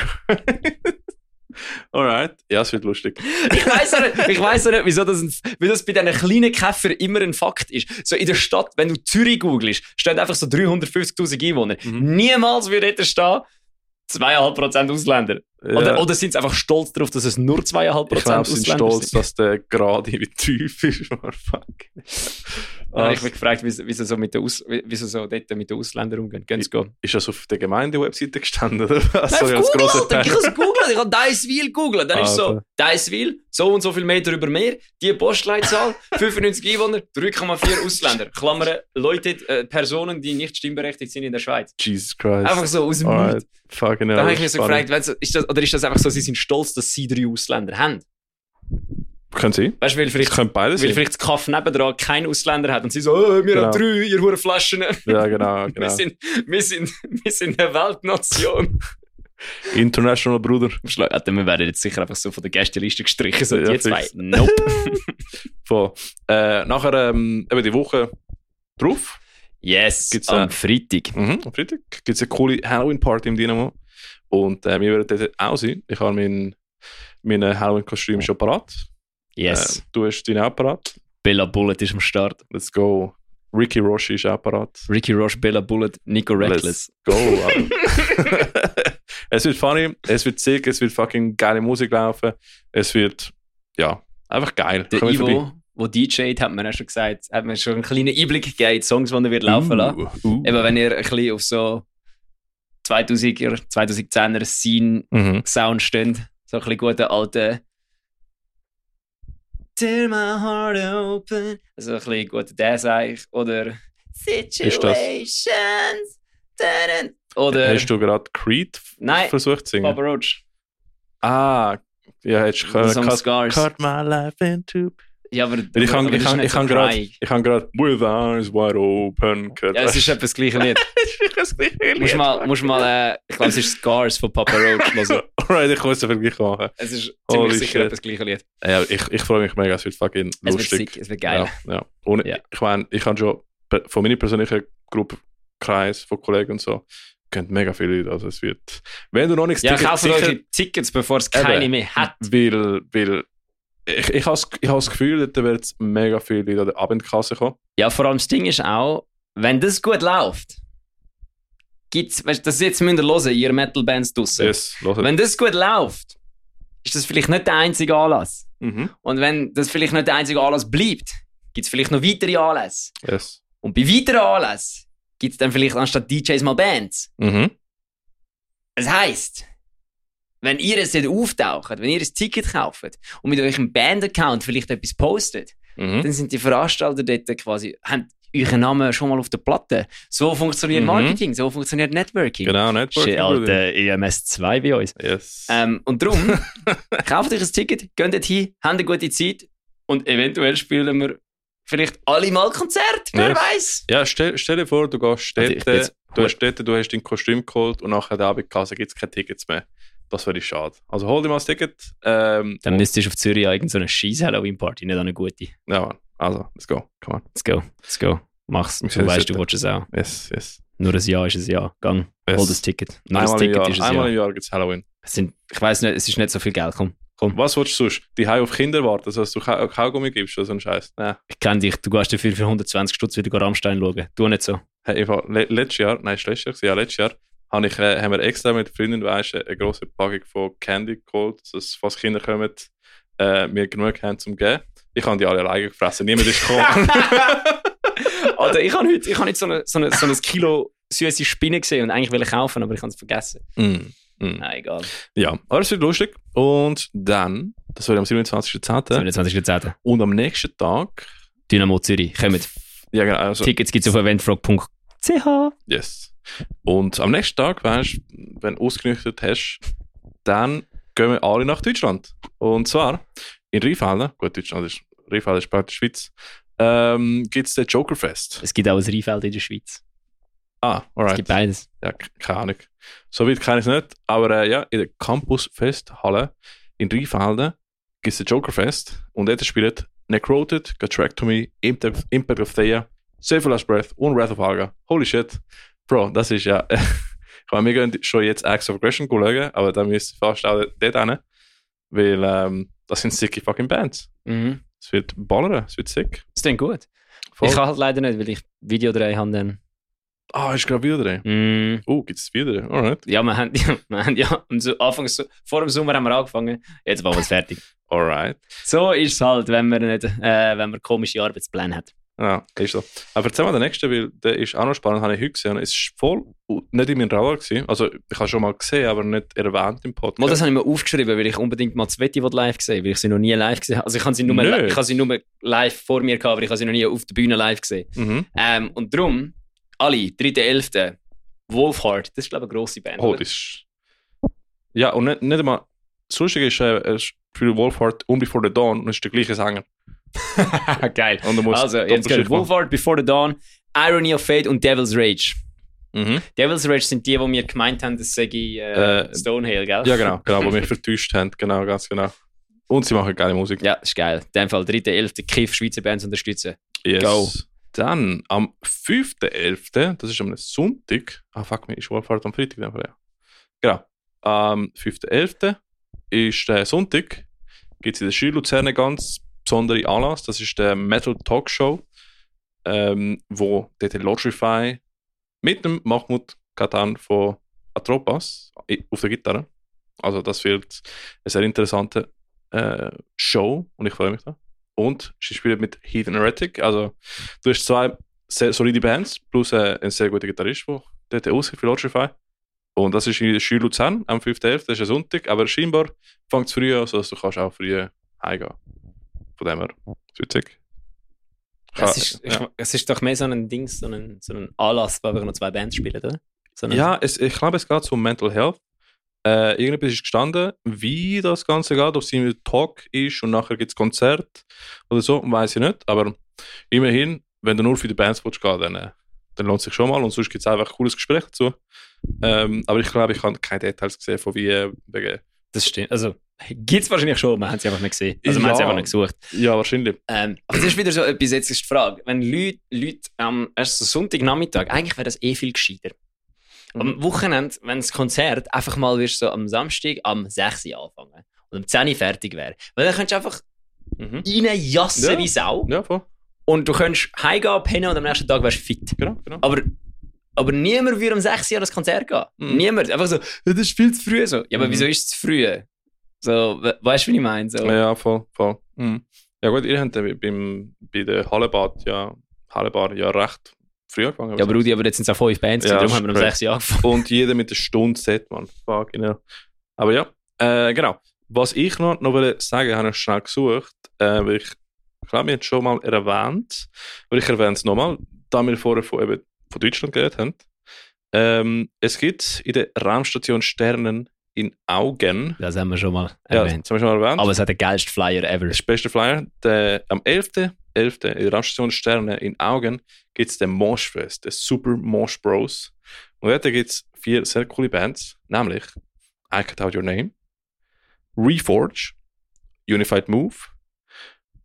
A: Alright. Ja, es wird lustig.
B: Ich weiß auch nicht, ich weiss auch nicht wieso das, wie das bei diesen kleinen Käfer immer ein Fakt ist. So in der Stadt, wenn du Zürich googelst, stehen einfach so 350'000 Einwohner.
A: Mhm.
B: Niemals würde dort stehen, 2,5% Ausländer. Oder,
A: Ja.
B: oder sind sie einfach stolz darauf, dass es nur 2,5%
A: ich glaube,
B: Ausländer
A: sie sind stolz,
B: sind?
A: dass der gerade wie tief ist. [LAUGHS] Oh, fuck.
B: Ja, ich habe mich gefragt, wieso, so mit den Aus, wieso so dort mit den Ausländern umgehen. Gehen sie gehen.
A: Ist das auf der Gemeinde-Webseite gestanden? Oder?
B: Nein,
A: Sorry,
B: Google, Alter, ich habe es gegoogelt, ich habe Diceville gegoogelt. Dann ist so,
A: Alter.
B: So und so viel Meter über Meer, die Postleitzahl, [LAUGHS] 95 Einwohner, 3,4 Ausländer. Klammern, Leute, äh, Personen, die nicht stimmberechtigt sind in der Schweiz.
A: Jesus Christ.
B: Einfach so aus dem
A: Alright.
B: Nichts.
A: Fucking hell.
B: Dann habe ich mich so gefragt, ist das, oder ist das einfach so, sie sind stolz, dass sie drei Ausländer haben?
A: Können Sie?
B: Weißt du, weil
A: Ich
B: vielleicht,
A: könnte beides
B: weil
A: sein.
B: vielleicht das Kaff nebendran keinen Ausländer hat und sie so, oh, wir
A: Genau.
B: haben drei, ihr hure Flaschen.
A: Ja, genau. [LAUGHS]
B: Wir,
A: genau.
B: sind, wir, sind, wir sind eine Weltnation. [LAUGHS]
A: International Bruder.
B: Alter, wir werden jetzt sicher einfach so von der Gästeliste gestrichen, so
A: Ja,
B: die zwei. Nope. [LAUGHS]
A: Voll. Äh, nachher, ähm, eben die Woche drauf,
B: Yes,
A: Gibt's,
B: am
A: äh,
B: Freitag.
A: mhm, am Freitag, gibt es eine coole Halloween-Party im Dynamo. Und äh, wir werden dort auch sein. Ich habe mein, mein Halloween-Kostüm schon parat.
B: Yes.
A: Äh, du hast deinen auch parat.
B: Bella Bullet ist am Start.
A: Let's go. Ricky Roshi ist auch parat.
B: Ricky Roche, Bella Bullet, Nico Reckless.
A: Let's go. [LAUGHS] Es wird funny, es wird sick, es wird fucking geile Musik laufen. Es wird, ja, einfach geil.
B: Der
A: vorbei.
B: Ivo, der DJt, hat mir ja schon gesagt, hat mir schon einen kleinen Einblick gegeben in die Songs, die er wird laufen lassen.
A: Uh, uh.
B: Eben, wenn ihr ein bisschen auf so 2000er, 2010er
A: Mhm.
B: Scene-Sound steht, so ein bisschen guten alten Tear my heart open. Also ein bisschen guter Dance eigentlich. Oder Situations. Oder
A: Hast du gerade Creed
B: Nein,
A: versucht zu singen?
B: Papa Roach.
A: Ah, ja, hättest du können. Cut,
B: Scars.
A: cut my life into.
B: Ja, aber,
A: ich kann, ich
B: ist nicht
A: ich kann gerade, ich kann gerade with eyes wide open. gehört.
B: Ja, es ist etwas gleiche Lied. [LAUGHS]
A: das gleiche
B: Musst mal, musst mal, äh, ich glaube, es ist Scars von Papa Roach. [LAUGHS] hören.
A: Alright, ich muss es Vergleich machen.
B: Es ist
A: Holy
B: ziemlich sicher
A: shit.
B: etwas gleiche Lied.
A: Ja, ich, ich freue mich mega, es wird fucking
B: Es wird
A: lustig.
B: sick, es wird geil.
A: Ja, ja. Und
B: Ja.
A: ich meine, ich habe schon von meiner persönlichen Gruppe, Kreis von Kollegen und so, kennt mega viele Leute. Also es wird, wenn du noch nichts
B: Ja,
A: Ticket-
B: kauft euch Tickets, bevor es keine
A: Eben.
B: mehr hat.
A: Weil, weil ich, ich habe das- ich das Gefühl, da wird mega viele Leute an der Abendkasse kommen.
B: Ja, vor allem das Ding ist auch, wenn das gut läuft, gibt's, weißt, das jetzt müsst ihr hören, ihr Metal-Bands draussen.
A: Yes.
B: Wenn das gut läuft, ist das vielleicht nicht der einzige Anlass.
A: Mhm.
B: Und wenn das vielleicht nicht der einzige Anlass bleibt, gibt es vielleicht noch weitere Anlässe.
A: Yes.
B: Und bei weiteren Anlässen gibt es dann vielleicht anstatt DJs mal Bands.
A: Mhm.
B: Das heisst, wenn ihr es auftaucht, wenn ihr ein Ticket kauft und mit eurem Band-Account vielleicht etwas postet,
A: Mhm.
B: dann sind die Veranstalter dort quasi, haben euren Namen schon mal auf der Platte. So funktioniert
A: Mhm.
B: Marketing, so funktioniert Networking.
A: Genau, Networking. Bruder.
B: alter EMS 2 bei uns.
A: Yes.
B: Ähm, und darum, [LAUGHS] kauft euch ein Ticket, geht dort hin, habt eine gute Zeit und eventuell spielen wir vielleicht alle mal Konzert, wer
A: Yes.
B: weiß.
A: Ja, stell, stell dir vor, du gehst
B: Also
A: dort,
B: jetzt-
A: du, hast dort, du hast dein Kostüm geholt und nachher der Abendkasse gibt es keine Tickets mehr. Das wäre schade. Also hol dir mal das Ticket. Ähm,
B: Dann müsstest du auf Zürich an irgendeine scheiß Halloween-Party, nicht eine gute.
A: ja, Mann. also, let's go. Come on.
B: Let's go, let's go. Mach's, du weißt, du willst es auch.
A: Yes, yes.
B: Nur ein Jahr ist ein Jahr. Gang,
A: yes.
B: hol das Ticket. Nur
A: Einmal,
B: das
A: im
B: Ticket
A: Jahr,
B: ist ein
A: einmal
B: Jahr.
A: im Jahr gibt es Halloween.
B: Es sind, ich weiss nicht, es ist nicht so viel Geld. Komm, komm.
A: Was willst du sonst? Die Hause auf Kinder warten, also, dass du Kau Kaugummi gibst oder so ein Scheiß? Nein.
B: Ich kenne dich, du gehst dafür für 120 Stutz wieder Rammstein schauen. Du nicht so.
A: Hey, im Fall, le letztes Jahr, nein, ist letztes Jahr, gewesen, ja, letztes Jahr, habe ich, äh, haben wir extra mit Freunden, weißt, eine grosse Packung von Candy geholt, dass, falls Kinder kommen, äh, wir genug haben zum geben. Ich habe die alle alleine gefressen, niemand ist gekommen. [LAUGHS]
B: Alter, ich habe heute, ich habe heute so, eine, so, eine, so ein Kilo süße Spinne gesehen und eigentlich will ich kaufen, aber ich habe es vergessen.
A: mm. Mm.
B: Nein, egal.
A: Ja, aber es wird lustig. Und dann, das wird am 27.10.
B: 27.10.
A: Und am nächsten Tag,
B: Dynamo Zürich. Kommt.
A: ja genau, also,
B: Tickets gibt es auf eventfrog.ch.
A: yes. Und am nächsten Tag, weißt wenn du ausgenüchtert hast, dann gehen wir alle nach Deutschland. Und zwar in Rheinfelden, gut, Deutschland ist, Rheinfelden ist praktisch Schweiz, ähm, gibt es den Jokerfest.
B: Es gibt auch ein Rheinfeld in der Schweiz.
A: Ah,
B: Es
A: alright.
B: gibt beides.
A: Ja, keine Ahnung. So weit kenne ich es nicht. Aber äh, ja, in der Campus-Festhalle in Rheinfelden gibt es den Jokerfest. Und dort spielt Necroted, Gottractomy, Impact, Impact of Thea, Save Last Breath und Wrath of Haga. Holy shit. Bro, das ist ja... [LAUGHS] ich meine, wir gehen schon jetzt Acts of Aggression schauen, aber da müsst ihr fast auch dort hin. Weil ähm, das sind sicke fucking Bands.
B: Mhm.
A: Es wird ballern, es wird sick.
B: Das klingt gut.
A: Voll.
B: Ich kann halt leider nicht, weil ich Video drehen habe dann.
A: Ah, ist gerade wieder.
B: Mm.
A: Oh, gibt es wieder. Alright.
B: Ja, wir haben, [LAUGHS] ja, wir haben ja am Anfang, vor dem Sommer haben wir angefangen, jetzt waren wir fertig. [LAUGHS]
A: Alright.
B: So ist es halt, wenn man, nicht, äh, wenn man komische Arbeitspläne hat.
A: Ja, ist so. Aber erzähl mal den nächsten, weil der ist auch noch spannend, habe ich heute gesehen. Es ist voll nicht in meinem Radar gewesen. Also, ich habe schon mal gesehen, aber nicht erwähnt im Podcast.
B: Mal, das habe ich mir aufgeschrieben, weil ich unbedingt mal Sveti live gesehen weil ich sie noch nie live gesehen habe. Also ich habe sie nur, ich habe sie nur live vor mir gehabt, aber ich habe sie noch nie auf der Bühne live gesehen.
A: Mhm.
B: Ähm, und darum, alle, 3.11. Wolfheart, das ist glaube ich eine grosse Band.
A: Oh,
B: oder?
A: das ist. Ja, und nicht, nicht einmal. Das Lustige ist, äh, es für Wolfhard und Before the Dawn und ist der gleiche Sänger. [LAUGHS]
B: Geil. Also, jetzt geht Wolfheart, Before the Dawn, Irony of Fate und Devil's Rage.
A: Mhm.
B: Devil's Rage sind die, die mir gemeint haben, das sei äh,
A: Äh,
B: Stonehill, gell?
A: Ja, genau, genau, wo mich [LAUGHS] vertäuscht haben. Genau, ganz genau. Und sie machen geile Musik.
B: Ja, ist geil. In dem Fall 3.11. Kiff, Schweizer Bands unterstützen.
A: Yes.
B: Go.
A: Dann am 5.11., das ist am Sonntag. Ah, fuck, mir ist Wolfhard am Freitag. Fall, Ja. Genau. Am 5.11. ist der Sonntag. Gibt es in der Schule Luzern einen ganz besonderen Anlass. Das ist der Metal Talk Show, ähm, wo dort der Logify mit dem Mahmoud Katan von Atropas i- auf der Gitarre. Also, das wird eine sehr interessante äh, Show und ich freue mich da. Und sie spielt mit Heathen Heretic. Also, du hast zwei sehr solide Bands plus äh, einen sehr guten Gitarrist, der dort aushilft für Logify. Und das ist in der Schule Luzern am 5.11., das ist ein Sonntag, aber scheinbar fängt es früh an, sodass du kannst auch früh heimgehen. Von dem her, sick.
B: Es ist, ich,
A: ja.
B: es ist doch mehr so ein Ding, so ein, so ein Anlass, wo einfach noch zwei Bands spielen, oder? So
A: Ja, es, ich glaube, es geht um Mental Health. Äh, irgendetwas ist gestanden, wie das Ganze geht, ob es ein Talk ist und nachher gibt es Konzert oder so, weiß ich nicht. Aber immerhin, wenn du nur für die Bands willst gehen, dann, äh, dann lohnt es sich schon mal und sonst gibt es einfach ein cooles Gespräch dazu. Ähm, aber ich glaube, ich habe keine Details gesehen von wie äh, wegen.
B: Das stimmt. Also, gibt es wahrscheinlich schon, man hat sie einfach nicht gesehen. Also, man hat sie einfach nicht gesucht.
A: Ja, wahrscheinlich.
B: Ähm, aber das ist wieder so etwas, jetzt ist die Frage, wenn Leute, Leute am erst so Sonntagnachmittag, eigentlich wäre das eh viel gescheiter. Am Wochenende, wenn das Konzert einfach mal wirst, so am Samstag am 6 Uhr anfangen und um 10 Uhr fertig wäre. Weil dann könntest du einfach
A: Mhm.
B: reinjassen
A: Ja.
B: wie Sau
A: Ja, voll.
B: und du könntest heimgehen, pennen und am nächsten Tag wärst du fit.
A: Genau, genau.
B: Aber, aber niemand würde um 6 Uhr an das Konzert gehen.
A: Mhm.
B: Niemand. Einfach so, «Ja, das ist viel zu früh. So. Ja, aber
A: Mhm.
B: wieso ist es zu früh? So, we weißt du, wie ich meine? So.
A: Ja, voll, voll. Mhm. Ja gut, ihr habt ja beim, bei der Hallebad ja, Hallebar ja recht früh angefangen.
B: Ja, aber Rudi, aber jetzt sind es auch fünf Bands,
A: Ja,
B: darum haben wir um
A: ist
B: 6 Uhr angefangen.
A: Und jeder mit einer Stunde Set, man. Fuck, genau. Aber ja, äh, genau. Was ich noch, noch will sagen, habe ich schnell gesucht, äh, weil ich, ich glaube, wir haben es schon mal erwähnt, aber ich erwähne es nochmal, da wir vorher von, eben, von Deutschland geredet haben. Ähm, es gibt in der Raumstation Sternen in Augen,
B: Das haben wir schon mal
A: ja,
B: erwähnt.
A: das haben wir schon mal erwähnt,
B: Aber es hat den geilsten Flyer ever.
A: das beste Flyer. Der, am 11.11. 11. in der Raumstation Sterne in Augen gibt es den Moshfest, den Super Mosh Bros. Und dort gibt es vier sehr coole Bands, nämlich I Cut Out Your Name, Reforge, Unified Move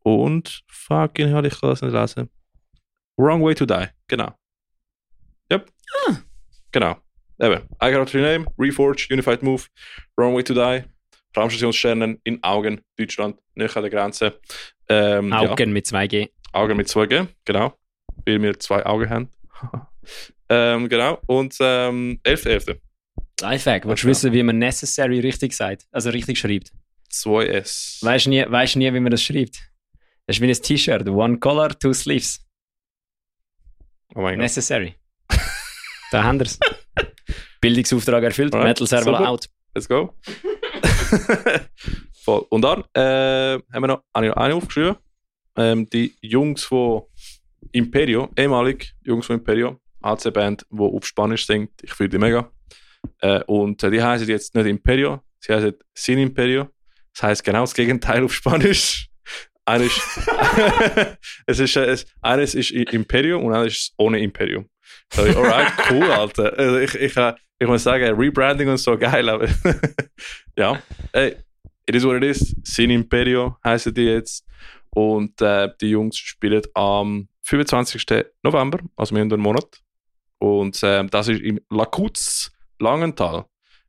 A: und fucking hell, ich kann das nicht lesen. Wrong Way to Die, genau. Yep. Genau. Eben, I Cut Out Your Name, Reforge, Unified Move, Wrong Way to Die, Raumstationssternen in Augen, Deutschland, nicht an der Grenze. Ähm, ja.
B: Augen mit 2G.
A: Augen mit 2G, genau. Weil wir zwei Augen haben. [LAUGHS] ähm, genau. Und ähm, 11.11.
B: Lifehack. Willst du
A: Ja.
B: wissen, wie man necessary richtig sagt? Also richtig schreibt?
A: 2S.
B: Weißt du nie, weißt nie, wie man das schreibt? Das ist wie ein T-Shirt. One color, two sleeves.
A: Oh mein Gott.
B: Necessary. da haben wir es. [LAUGHS] Bildungsauftrag erfüllt.
A: Alright,
B: Metal Server out.
A: Let's go. [LAUGHS] Voll. Und dann äh, haben wir noch habe ich noch eine aufgeschrieben. Ähm, die Jungs von Imperio, ehemalig Jungs von Imperio, HC-Band, die auf Spanisch singt. Ich fühle die mega. Äh, und äh, die heißen jetzt nicht Imperio, sie heißen Sin Imperio. Das heißt genau das Gegenteil auf Spanisch. Eines [LAUGHS] [LAUGHS] es ist, äh, es, eines ist I- Imperium und eines ist ohne Imperium. So, alright, cool, Alter. Also ich, ich, äh, ich muss sagen, Rebranding und so [LAUGHS] geil, aber ja, ey, it is what it is. Sin Imperio heißen die jetzt. Und äh, die Jungs spielen am 25. November, also wir haben einen Monat. Und ähm, das ist im Lakutz Langenthal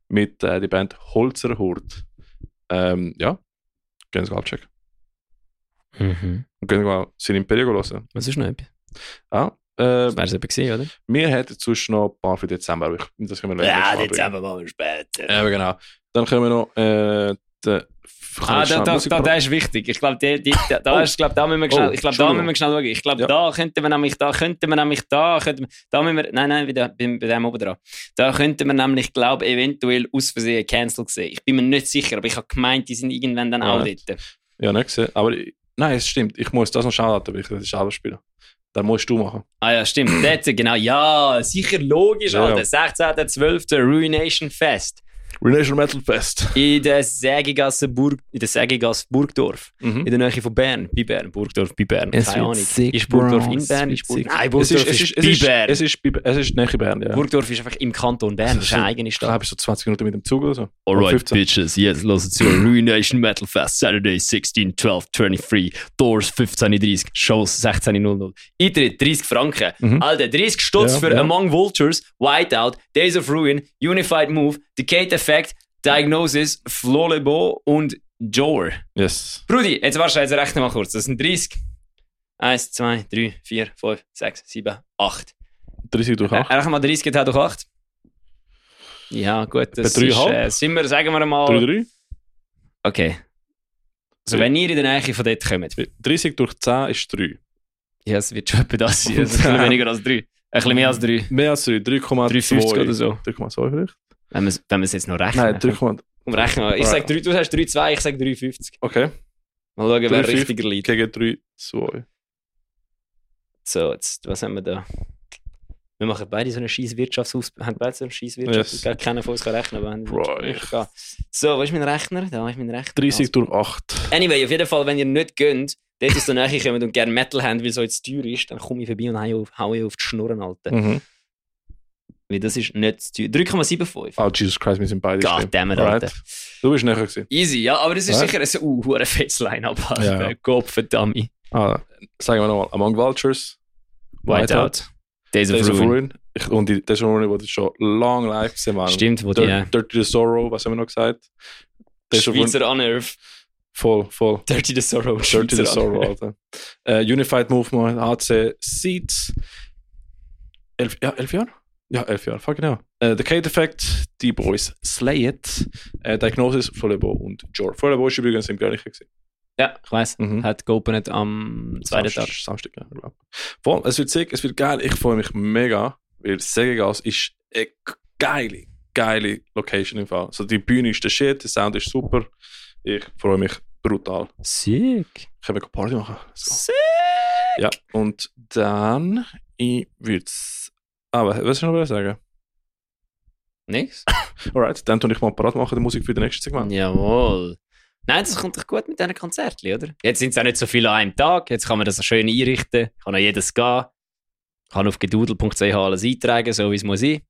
A: mit äh, der Band Holzer Hurt. Ähm, ja, gehen Sie mal abchecken.
B: Mhm.
A: Und gehen Sie mal Sin Imperio hören.
B: Was ist noch etwas?
A: Ah, äh,
B: Das wäre es eben gewesen, oder?
A: wir hätten sonst noch ein paar für Dezember, aber ich, das können wir Mal bringen.
B: machen wir später.
A: Ja, genau. Dann können wir noch äh, den.
B: Ah, da, da, da, der ist wichtig. Ich glaube, die, die, da, da
A: Oh.
B: ist, glaub, da müssen wir schnell,
A: Oh,
B: ich glaube, da müssen wir schnell schauen. Ich glaube,
A: Ja.
B: da könnten wir nämlich, da könnten wir nämlich, da könnten wir, da müssen wir, nein, nein, wieder, bei, bei dem oben dran. Da könnten wir nämlich, glaube eventuell aus Versehen cancelled sehen. Ich bin mir nicht sicher, aber ich habe gemeint, die sind irgendwann dann auch
A: Alright.
B: dort.
A: Ja, nicht gesehen. Aber nein, es stimmt. Ich muss das noch schauen, weil ich das selber spielen. Dann musst du machen.
B: Ah ja, stimmt. [CLEARS THROAT] Dort, genau. Ja, sicher logisch,
A: Ja.
B: Alter. 16.12. Ruination Fest.
A: Renation Metal Fest.
B: In der Sägigasse Burg, in der Sägigasse Burgdorf.
A: Mhm.
B: In der Nähe von Bern. Bei Bern. Burgdorf bei Bern.
A: Es
B: Keine Ahnung.
A: sick,
B: ist Burgdorf in Bern? Ist Burg. Nein,
A: Es
B: Burgdorf
A: ist, es
B: ist, bei Bern.
A: es ist, es ist näher Bern, ja.
B: Burgdorf ist einfach im Kanton Bern. Das ist eine eigene
A: Ich
B: Stadt.
A: glaube, so 20 Minuten mit dem Zug oder so.
B: Alright,
A: 15.
B: bitches, jetzt los zu Ruination Metal Fest, Saturday 16, 12, 23, Doors 15.30, Shows 16.00. Eintritt 30 Franken.
A: Mhm.
B: Alter, 30 Stutz
A: Ja,
B: für
A: ja.
B: Among Vultures, Whiteout, Days of Ruin, Unified Move, Decade Effect, Diagnosis, Flolebo und Jor.
A: Yes.
B: Brudi, jetzt jetzt rechne mal kurz. Das sind 30. 1, 2, 3, 4, 5, 6, 7, 8.
A: 30 durch 8.
B: Rechne mal 30 geteilt durch 8. Ja, gut, das ist,
A: 3,5?
B: äh, sind wir, sagen wir mal...
A: 3, 3.
B: Okay. Also, wenn ihr in der Nähe von dort kommt,
A: 30 durch 10 ist 3.
B: ja, es wird schon etwa das sein. [LAUGHS] Also ein bisschen weniger als 3. Ein bisschen mehr als 3.
A: Mehr als 3. 3,2.
B: 3,50 oder so.
A: 3,2 vielleicht?
B: Wenn wir es wenn wir es jetzt noch rechnen.
A: Nein, 3,
B: Komm, rechnen. Ich sag 3, du sagst 3,2, ich sag 3,50.
A: okay.
B: Mal schauen, wer
A: 3,50
B: richtiger liegt.
A: Gegen 3, 2.
B: So, jetzt, was haben wir da? Wir machen beide so eine scheiß Wirtschaftsausbildung. Haben beide so eine scheiß
A: Yes.
B: Wirtschaftsausbildung. Keiner von uns kann rechnen, aber haben
A: ich-
B: egal. So, wo ist mein Rechner? Da ist mein Rechner.
A: 30 durch 8.
B: Anyway, auf jeden Fall, wenn ihr nicht gönnt, dort aus der Nähe kommt und gerne Metal habt, weil es so jetzt teuer ist, dann komme ich vorbei und hau, hau ich auf die Schnurren, Alter.
A: Mhm.
B: Weil das ist nicht zu teuer. 3,75.
A: Oh, Jesus Christ, wir sind beide
B: God
A: schlimm.
B: damn it,
A: Alright.
B: Alter.
A: Du bist näher gewesen.
B: Easy, ja, aber das ist
A: Ja.
B: sicher ein uh, hure fettes Line-Up.
A: Ja,
B: Alter.
A: ja.
B: Gott verdammt.
A: Ah, sagen wir nochmal. Among Vultures.
B: Whiteout. Days of
A: Days of
B: Ruin.
A: Ruin. Ich, und die Days of Ruin wurde schon lang live gesehen. Mann.
B: Stimmt, wo die
A: Dirty,
B: äh,
A: Dirty the Sorrow, was haben wir noch gesagt? Days.
B: Schweizer Annerv.
A: Voll, voll.
B: Dirty the Sorrow.
A: Dirty the Sorrow. Alter. Äh, Unified Movement, HC Seeds. Elf, ja, elf Jahre? Ja, elf Jahre, fuck genau. Äh, The Kate Effect, die Boys Slay It, äh, Diagnosis, Vollebo und Jor. Vollebo ist übrigens im Gleichen gewesen.
B: Ja, ich weiss.
A: Mhm.
B: Hat geopnet am zweiten
A: Samstag.
B: Tag.
A: Samstag, ja, ich glaub. Voll, es wird sick, es wird geil. Ich freue mich mega, weil Segegas ist eine geile, geile Location im Fall. Also die Bühne ist der Shit, der Sound ist super. Ich freue mich brutal.
B: Sick.
A: Können wir Party machen?
B: Sick.
A: Ja, und dann, ich würde es. Aber, was soll ich noch sagen?
B: Nix? [LAUGHS]
A: Alright, dann tue ich mal parat machen, die Musik für das nächste Segment.
B: Jawohl. Nein, das kommt doch gut mit diesen Konzerten, oder? Jetzt sind es auch nicht so viele an einem Tag. Jetzt kann man das schön einrichten. Kann an jedes gehen. Kann auf gedudel.ch alles eintragen, so wie es muss sein.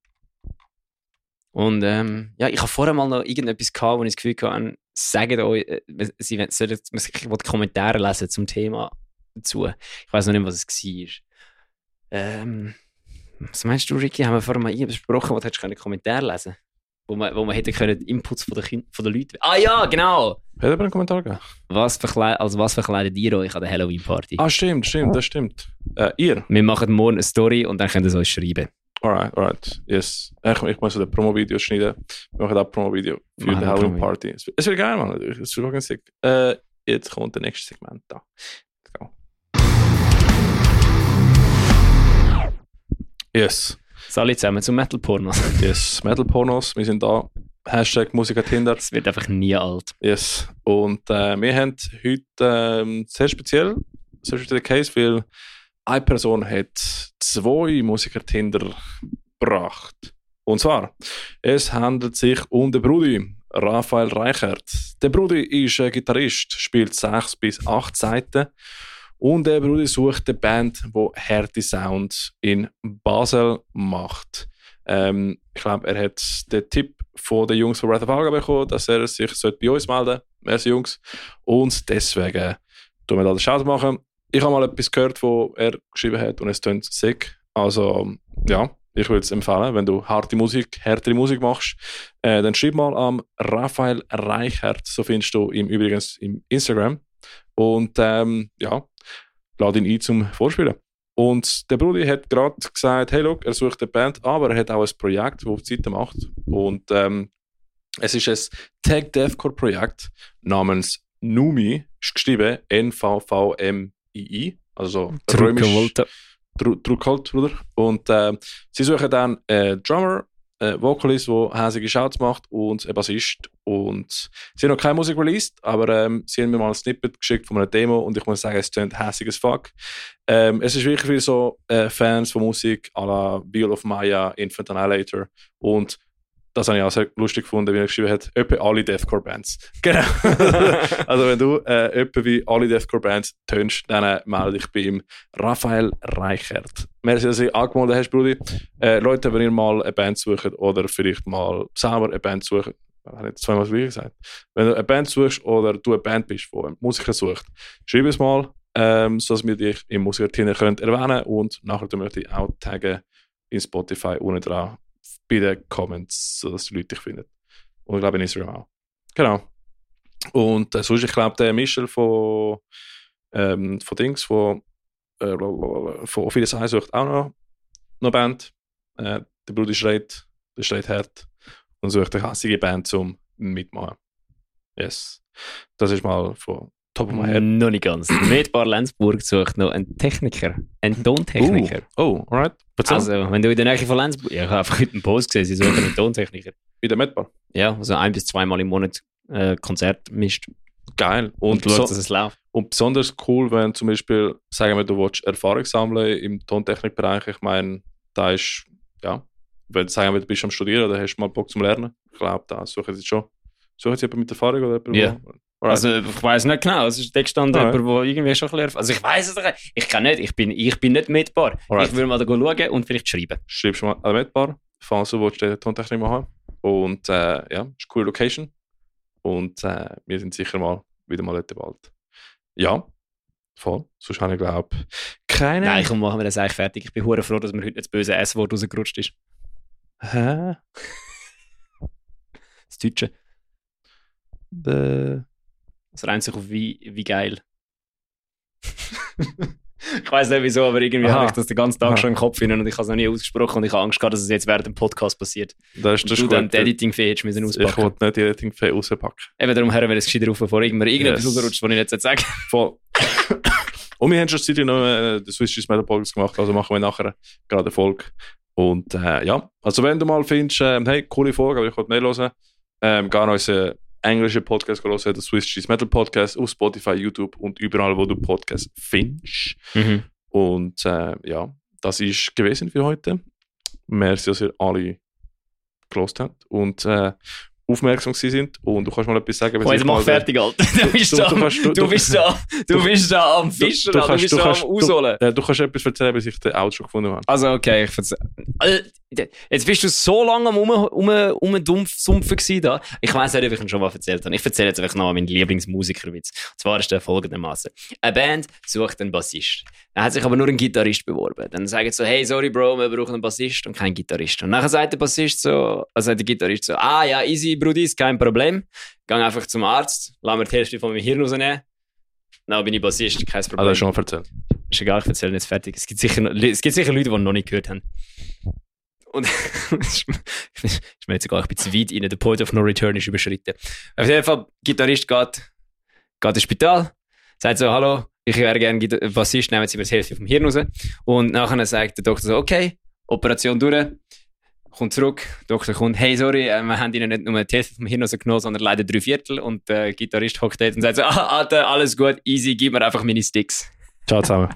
B: Und ähm, ja, ich habe vorher mal noch irgendetwas gehabt, wo ich das Gefühl hatte, sagt euch, äh, sie wollen- sollen, ich wollte Kommentare lesen zum Thema dazu. Ich weiß noch nicht, was es war. Ähm, was meinst du, Ricky? Haben wir vorher mal irgendwas besprochen, wo du hättest können Kommentare lesen wo man, wo man hätte können Inputs von den, kind, von den Leuten. Ah ja, genau!
A: Hat jemand einen Kommentar gegeben?
B: Was, verkle also was verkleidet ihr euch an der Halloween-Party?
A: Ah, stimmt, stimmt, das stimmt. Äh, ihr?
B: Wir machen morgen eine Story und dann könnt ihr es euch schreiben.
A: Alright, alright, yes. Ich, ich muss ein Promo-Video schneiden. Wir machen auch ein Promo-Video für die Halloween-Party. Es wird- es wird geil, Mann. Es wird wirklich sick. Äh, jetzt kommt der nächste Segment da. Yes.
B: So, alle zusammen zum Metal-Pornos. [LAUGHS]
A: Yes, Metal Pornos, wir sind da. Hashtag Musiker Tinder.
B: Es wird einfach nie alt.
A: Yes. Und äh, wir haben heute ähm, sehr speziell, sehr speziell Case, weil eine Person hat zwei Musiker Tinder gebracht. Und zwar, es handelt sich um den Brudi, Raphael Reichert. Der Brudi ist ein Gitarrist, spielt sechs bis acht Seiten. Und der Brudi sucht eine Band, die Härte Sound in Basel macht. Ähm, ich glaube, er hat den Tipp von den Jungs von Breath of Alga bekommen, dass er sich bei uns melden sollte. Merci, Jungs. Und deswegen tun wir da den Shout machen. Ich habe mal etwas gehört, wo er geschrieben hat und es klingt sick. Also, ja, ich würde es empfehlen, wenn du harte Musik, härtere Musik machst, äh, dann schreib mal am Raphael Reichert. So findest du ihn übrigens im Instagram. Und ähm, ja, lade ihn ein zum Vorspielen. Und der Brudi hat gerade gesagt, hey, look, er sucht eine Band, aber er hat auch ein Projekt, das auf die Seite macht. Und ähm, es ist ein Tag-Deathcore-Projekt namens Numi, ist geschrieben N-V-V-M-I-I, also römisch Dru- Druck halt, Bruder. Und ähm, sie suchen dann einen Drummer, einen Vocalist, der hässliche Shouts macht und einen Bassist. Und sie haben noch keine Musik released, aber ähm, sie haben mir mal ein Snippet geschickt von einer Demo und ich muss sagen, es klingt hässig as fuck. Ähm, es ist wirklich für so äh, Fans von Musik à la Wheel of Maya, Infant Annihilator und das habe ich auch sehr lustig gefunden, wie er geschrieben hat, etwa alle Deathcore-Bands. [LAUGHS] Genau. [LAUGHS] also wenn du äh, etwa wie alle Deathcore-Bands tönst, dann äh, melde dich bei ihm. Raphael Reichert. Merci, dass du dich angemeldet hast, Brudi. Äh, Leute, wenn ihr mal eine Band sucht oder vielleicht mal selber eine Band sucht, ich habe jetzt zweimal das gleiche gesagt. Wenn du eine Band suchst oder du eine Band bist, die einen Musiker sucht, schreib es mal, ähm, sodass wir dich im Musikertinder könnt erwähnen und nachher wir dich auch taggen in Spotify unten dran bei den Comments, sodass die Leute dich finden. Und ich glaube in Instagram auch. Genau. Und äh, sonst, ich glaube, der Michel von, ähm, von Dings, von, äh, von Office Eye sucht auch noch, noch Band. Äh, der Bruder schreit, der schreit hart und sucht eine hässliche Band zum Mitmachen. Yes. Das ist mal von Top of my head.
B: Noch nicht ganz. [CLEARS THROAT] Medbar Lenzburg sucht noch einen Techniker. Einen Tontechniker.
A: Oh, oh alright. Erzähl.
B: Also, wenn du in der Nähe von Lenzburg. Ja, ich habe einfach heute einen Post gesehen, sie suchen einen Tontechniker.
A: in der Medbar.
B: Ja, also ein bis zweimal im Monat äh, Konzert mischt
A: Geil.
B: und,
A: Und,
B: schaut,
A: so,
B: dass es läuft.
A: und besonders cool, wenn zum Beispiel, sagen wir, du willst Erfahrung sammeln im Tontechnikbereich. Ich meine, da ist, ja, wenn du sagen, du bist am Studieren oder hast mal Bock zum Lernen, ich glaube, da suchen sie jetzt schon. Suchen sie jemanden mit Erfahrung oder jemanden,
B: Ja. Also ich weiß nicht genau, es ist
A: Alright.
B: jemand, der irgendwie schon ein bisschen... Also ich weiß es nicht, ich kann nicht, ich bin, ich bin nicht mitbar.
A: Alright.
B: Ich will mal da schauen und vielleicht schreiben.
A: schreibst du mal Elementbar, falls du willst, den Tontechnik machen Und äh, ja, ist eine coole Location. Und äh, wir sind sicher mal wieder mal dort bald. Ja, voll. Sonst habe ich glaube keine.
B: Nein, komm, machen wir das eigentlich fertig. Ich bin hure froh, dass mir heute nicht das böse S-Wort rausgerutscht ist.
A: Hä?
B: Das Deutsche.
A: Der-
B: Das reimt sich auf wie, wie geil. [LAUGHS] ich weiß nicht wieso, aber irgendwie habe ich das den ganzen Tag
A: Aha.
B: schon im Kopf hinein und ich habe es noch nie ausgesprochen und ich habe Angst gehabt, dass es jetzt während dem Podcast passiert.
A: Das ist,
B: Und
A: das
B: du
A: ist
B: dann die Editing-Fee hättest müssen
A: Ich
B: auspacken.
A: wollte nicht die Editing-Fee rauspacken.
B: Eben darum hören wir das gescheiter auf, bevor irgendwer irgendetwas
A: Yes.
B: rausrutscht, was ich nicht sagen [LAUGHS]
A: Voll. Und wir haben schon seit noch äh, den Swiss Cheese Metal Podcast gemacht, also machen wir nachher gerade eine Folge. Und äh, ja, also wenn du mal findest, ähm, hey, coole Folge, aber ich wollte mehr hören, ähm, geh noch unseren englischen Podcast hören, den Swiss Cheese Metal Podcast auf Spotify, YouTube und überall, wo du Podcasts findest.
B: Mhm.
A: Und äh, ja, das ist gewesen für heute. Merci, dass ihr alle gelost habt und äh, aufmerksam sind. Und du kannst mal etwas sagen, wenn
B: Oh, jetzt mach
A: mal-
B: fertig, Alter. Du [LAUGHS] bist
A: Du-
B: da,
A: du kannst- du- du-
B: bist da, du bist da am [LAUGHS] Fischen,
A: du kannst-
B: bist da
A: kannst-
B: am Ausholen.
A: Du kannst etwas erzählen, bis ich den schon gefunden habe.
B: Also, okay, ich verzeih. Alter, Jetzt bist du so lange am um, um, umsumpfen gewesen da. Ich weiss nicht, ob ich ihn schon mal erzählt habe. Ich erzähle jetzt einfach noch meinen Lieblingsmusikerwitz. Und zwar ist der folgendermaßen. Eine Band sucht einen Bassist. Dann hat sich aber nur ein Gitarrist beworben. Dann sagen sie so, hey, sorry Bro, wir brauchen einen Bassist und keinen Gitarrist. Und nachher sagt der Bassist so, also der Gitarrist so, ah ja, easy, Brudi, ist kein Problem. Gang einfach zum Arzt, lass mir die Hälfte von meinem Hirn rausnehmen. Dann bin ich Bassist, kein Problem.
A: du schon erzählt.
B: Ist egal, ich erzähle jetzt fertig. Es gibt sicher, es gibt sicher Leute, die noch nicht gehört haben. Und [LAUGHS] ist mir jetzt egal, ich bin zu weit rein. Der Point of No Return ist überschritten. Auf jeden Fall, Gitarrist geht, geht ins Spital, sagt so, hallo, ich wäre gerne Bassist, nehmen Sie mir das Hälfte vom Hirn raus. Und nachher sagt der Doktor so, okay, Operation durch, kommt zurück, Doktor kommt, hey, sorry, äh, wir haben Ihnen nicht nur die Hälfte vom Hirn rausgenommen, sondern leider drei Viertel. Und der Gitarrist hockt dort und sagt so, [LAUGHS] Alter, alles gut, easy, gib mir einfach meine Sticks.
A: Ciao zusammen.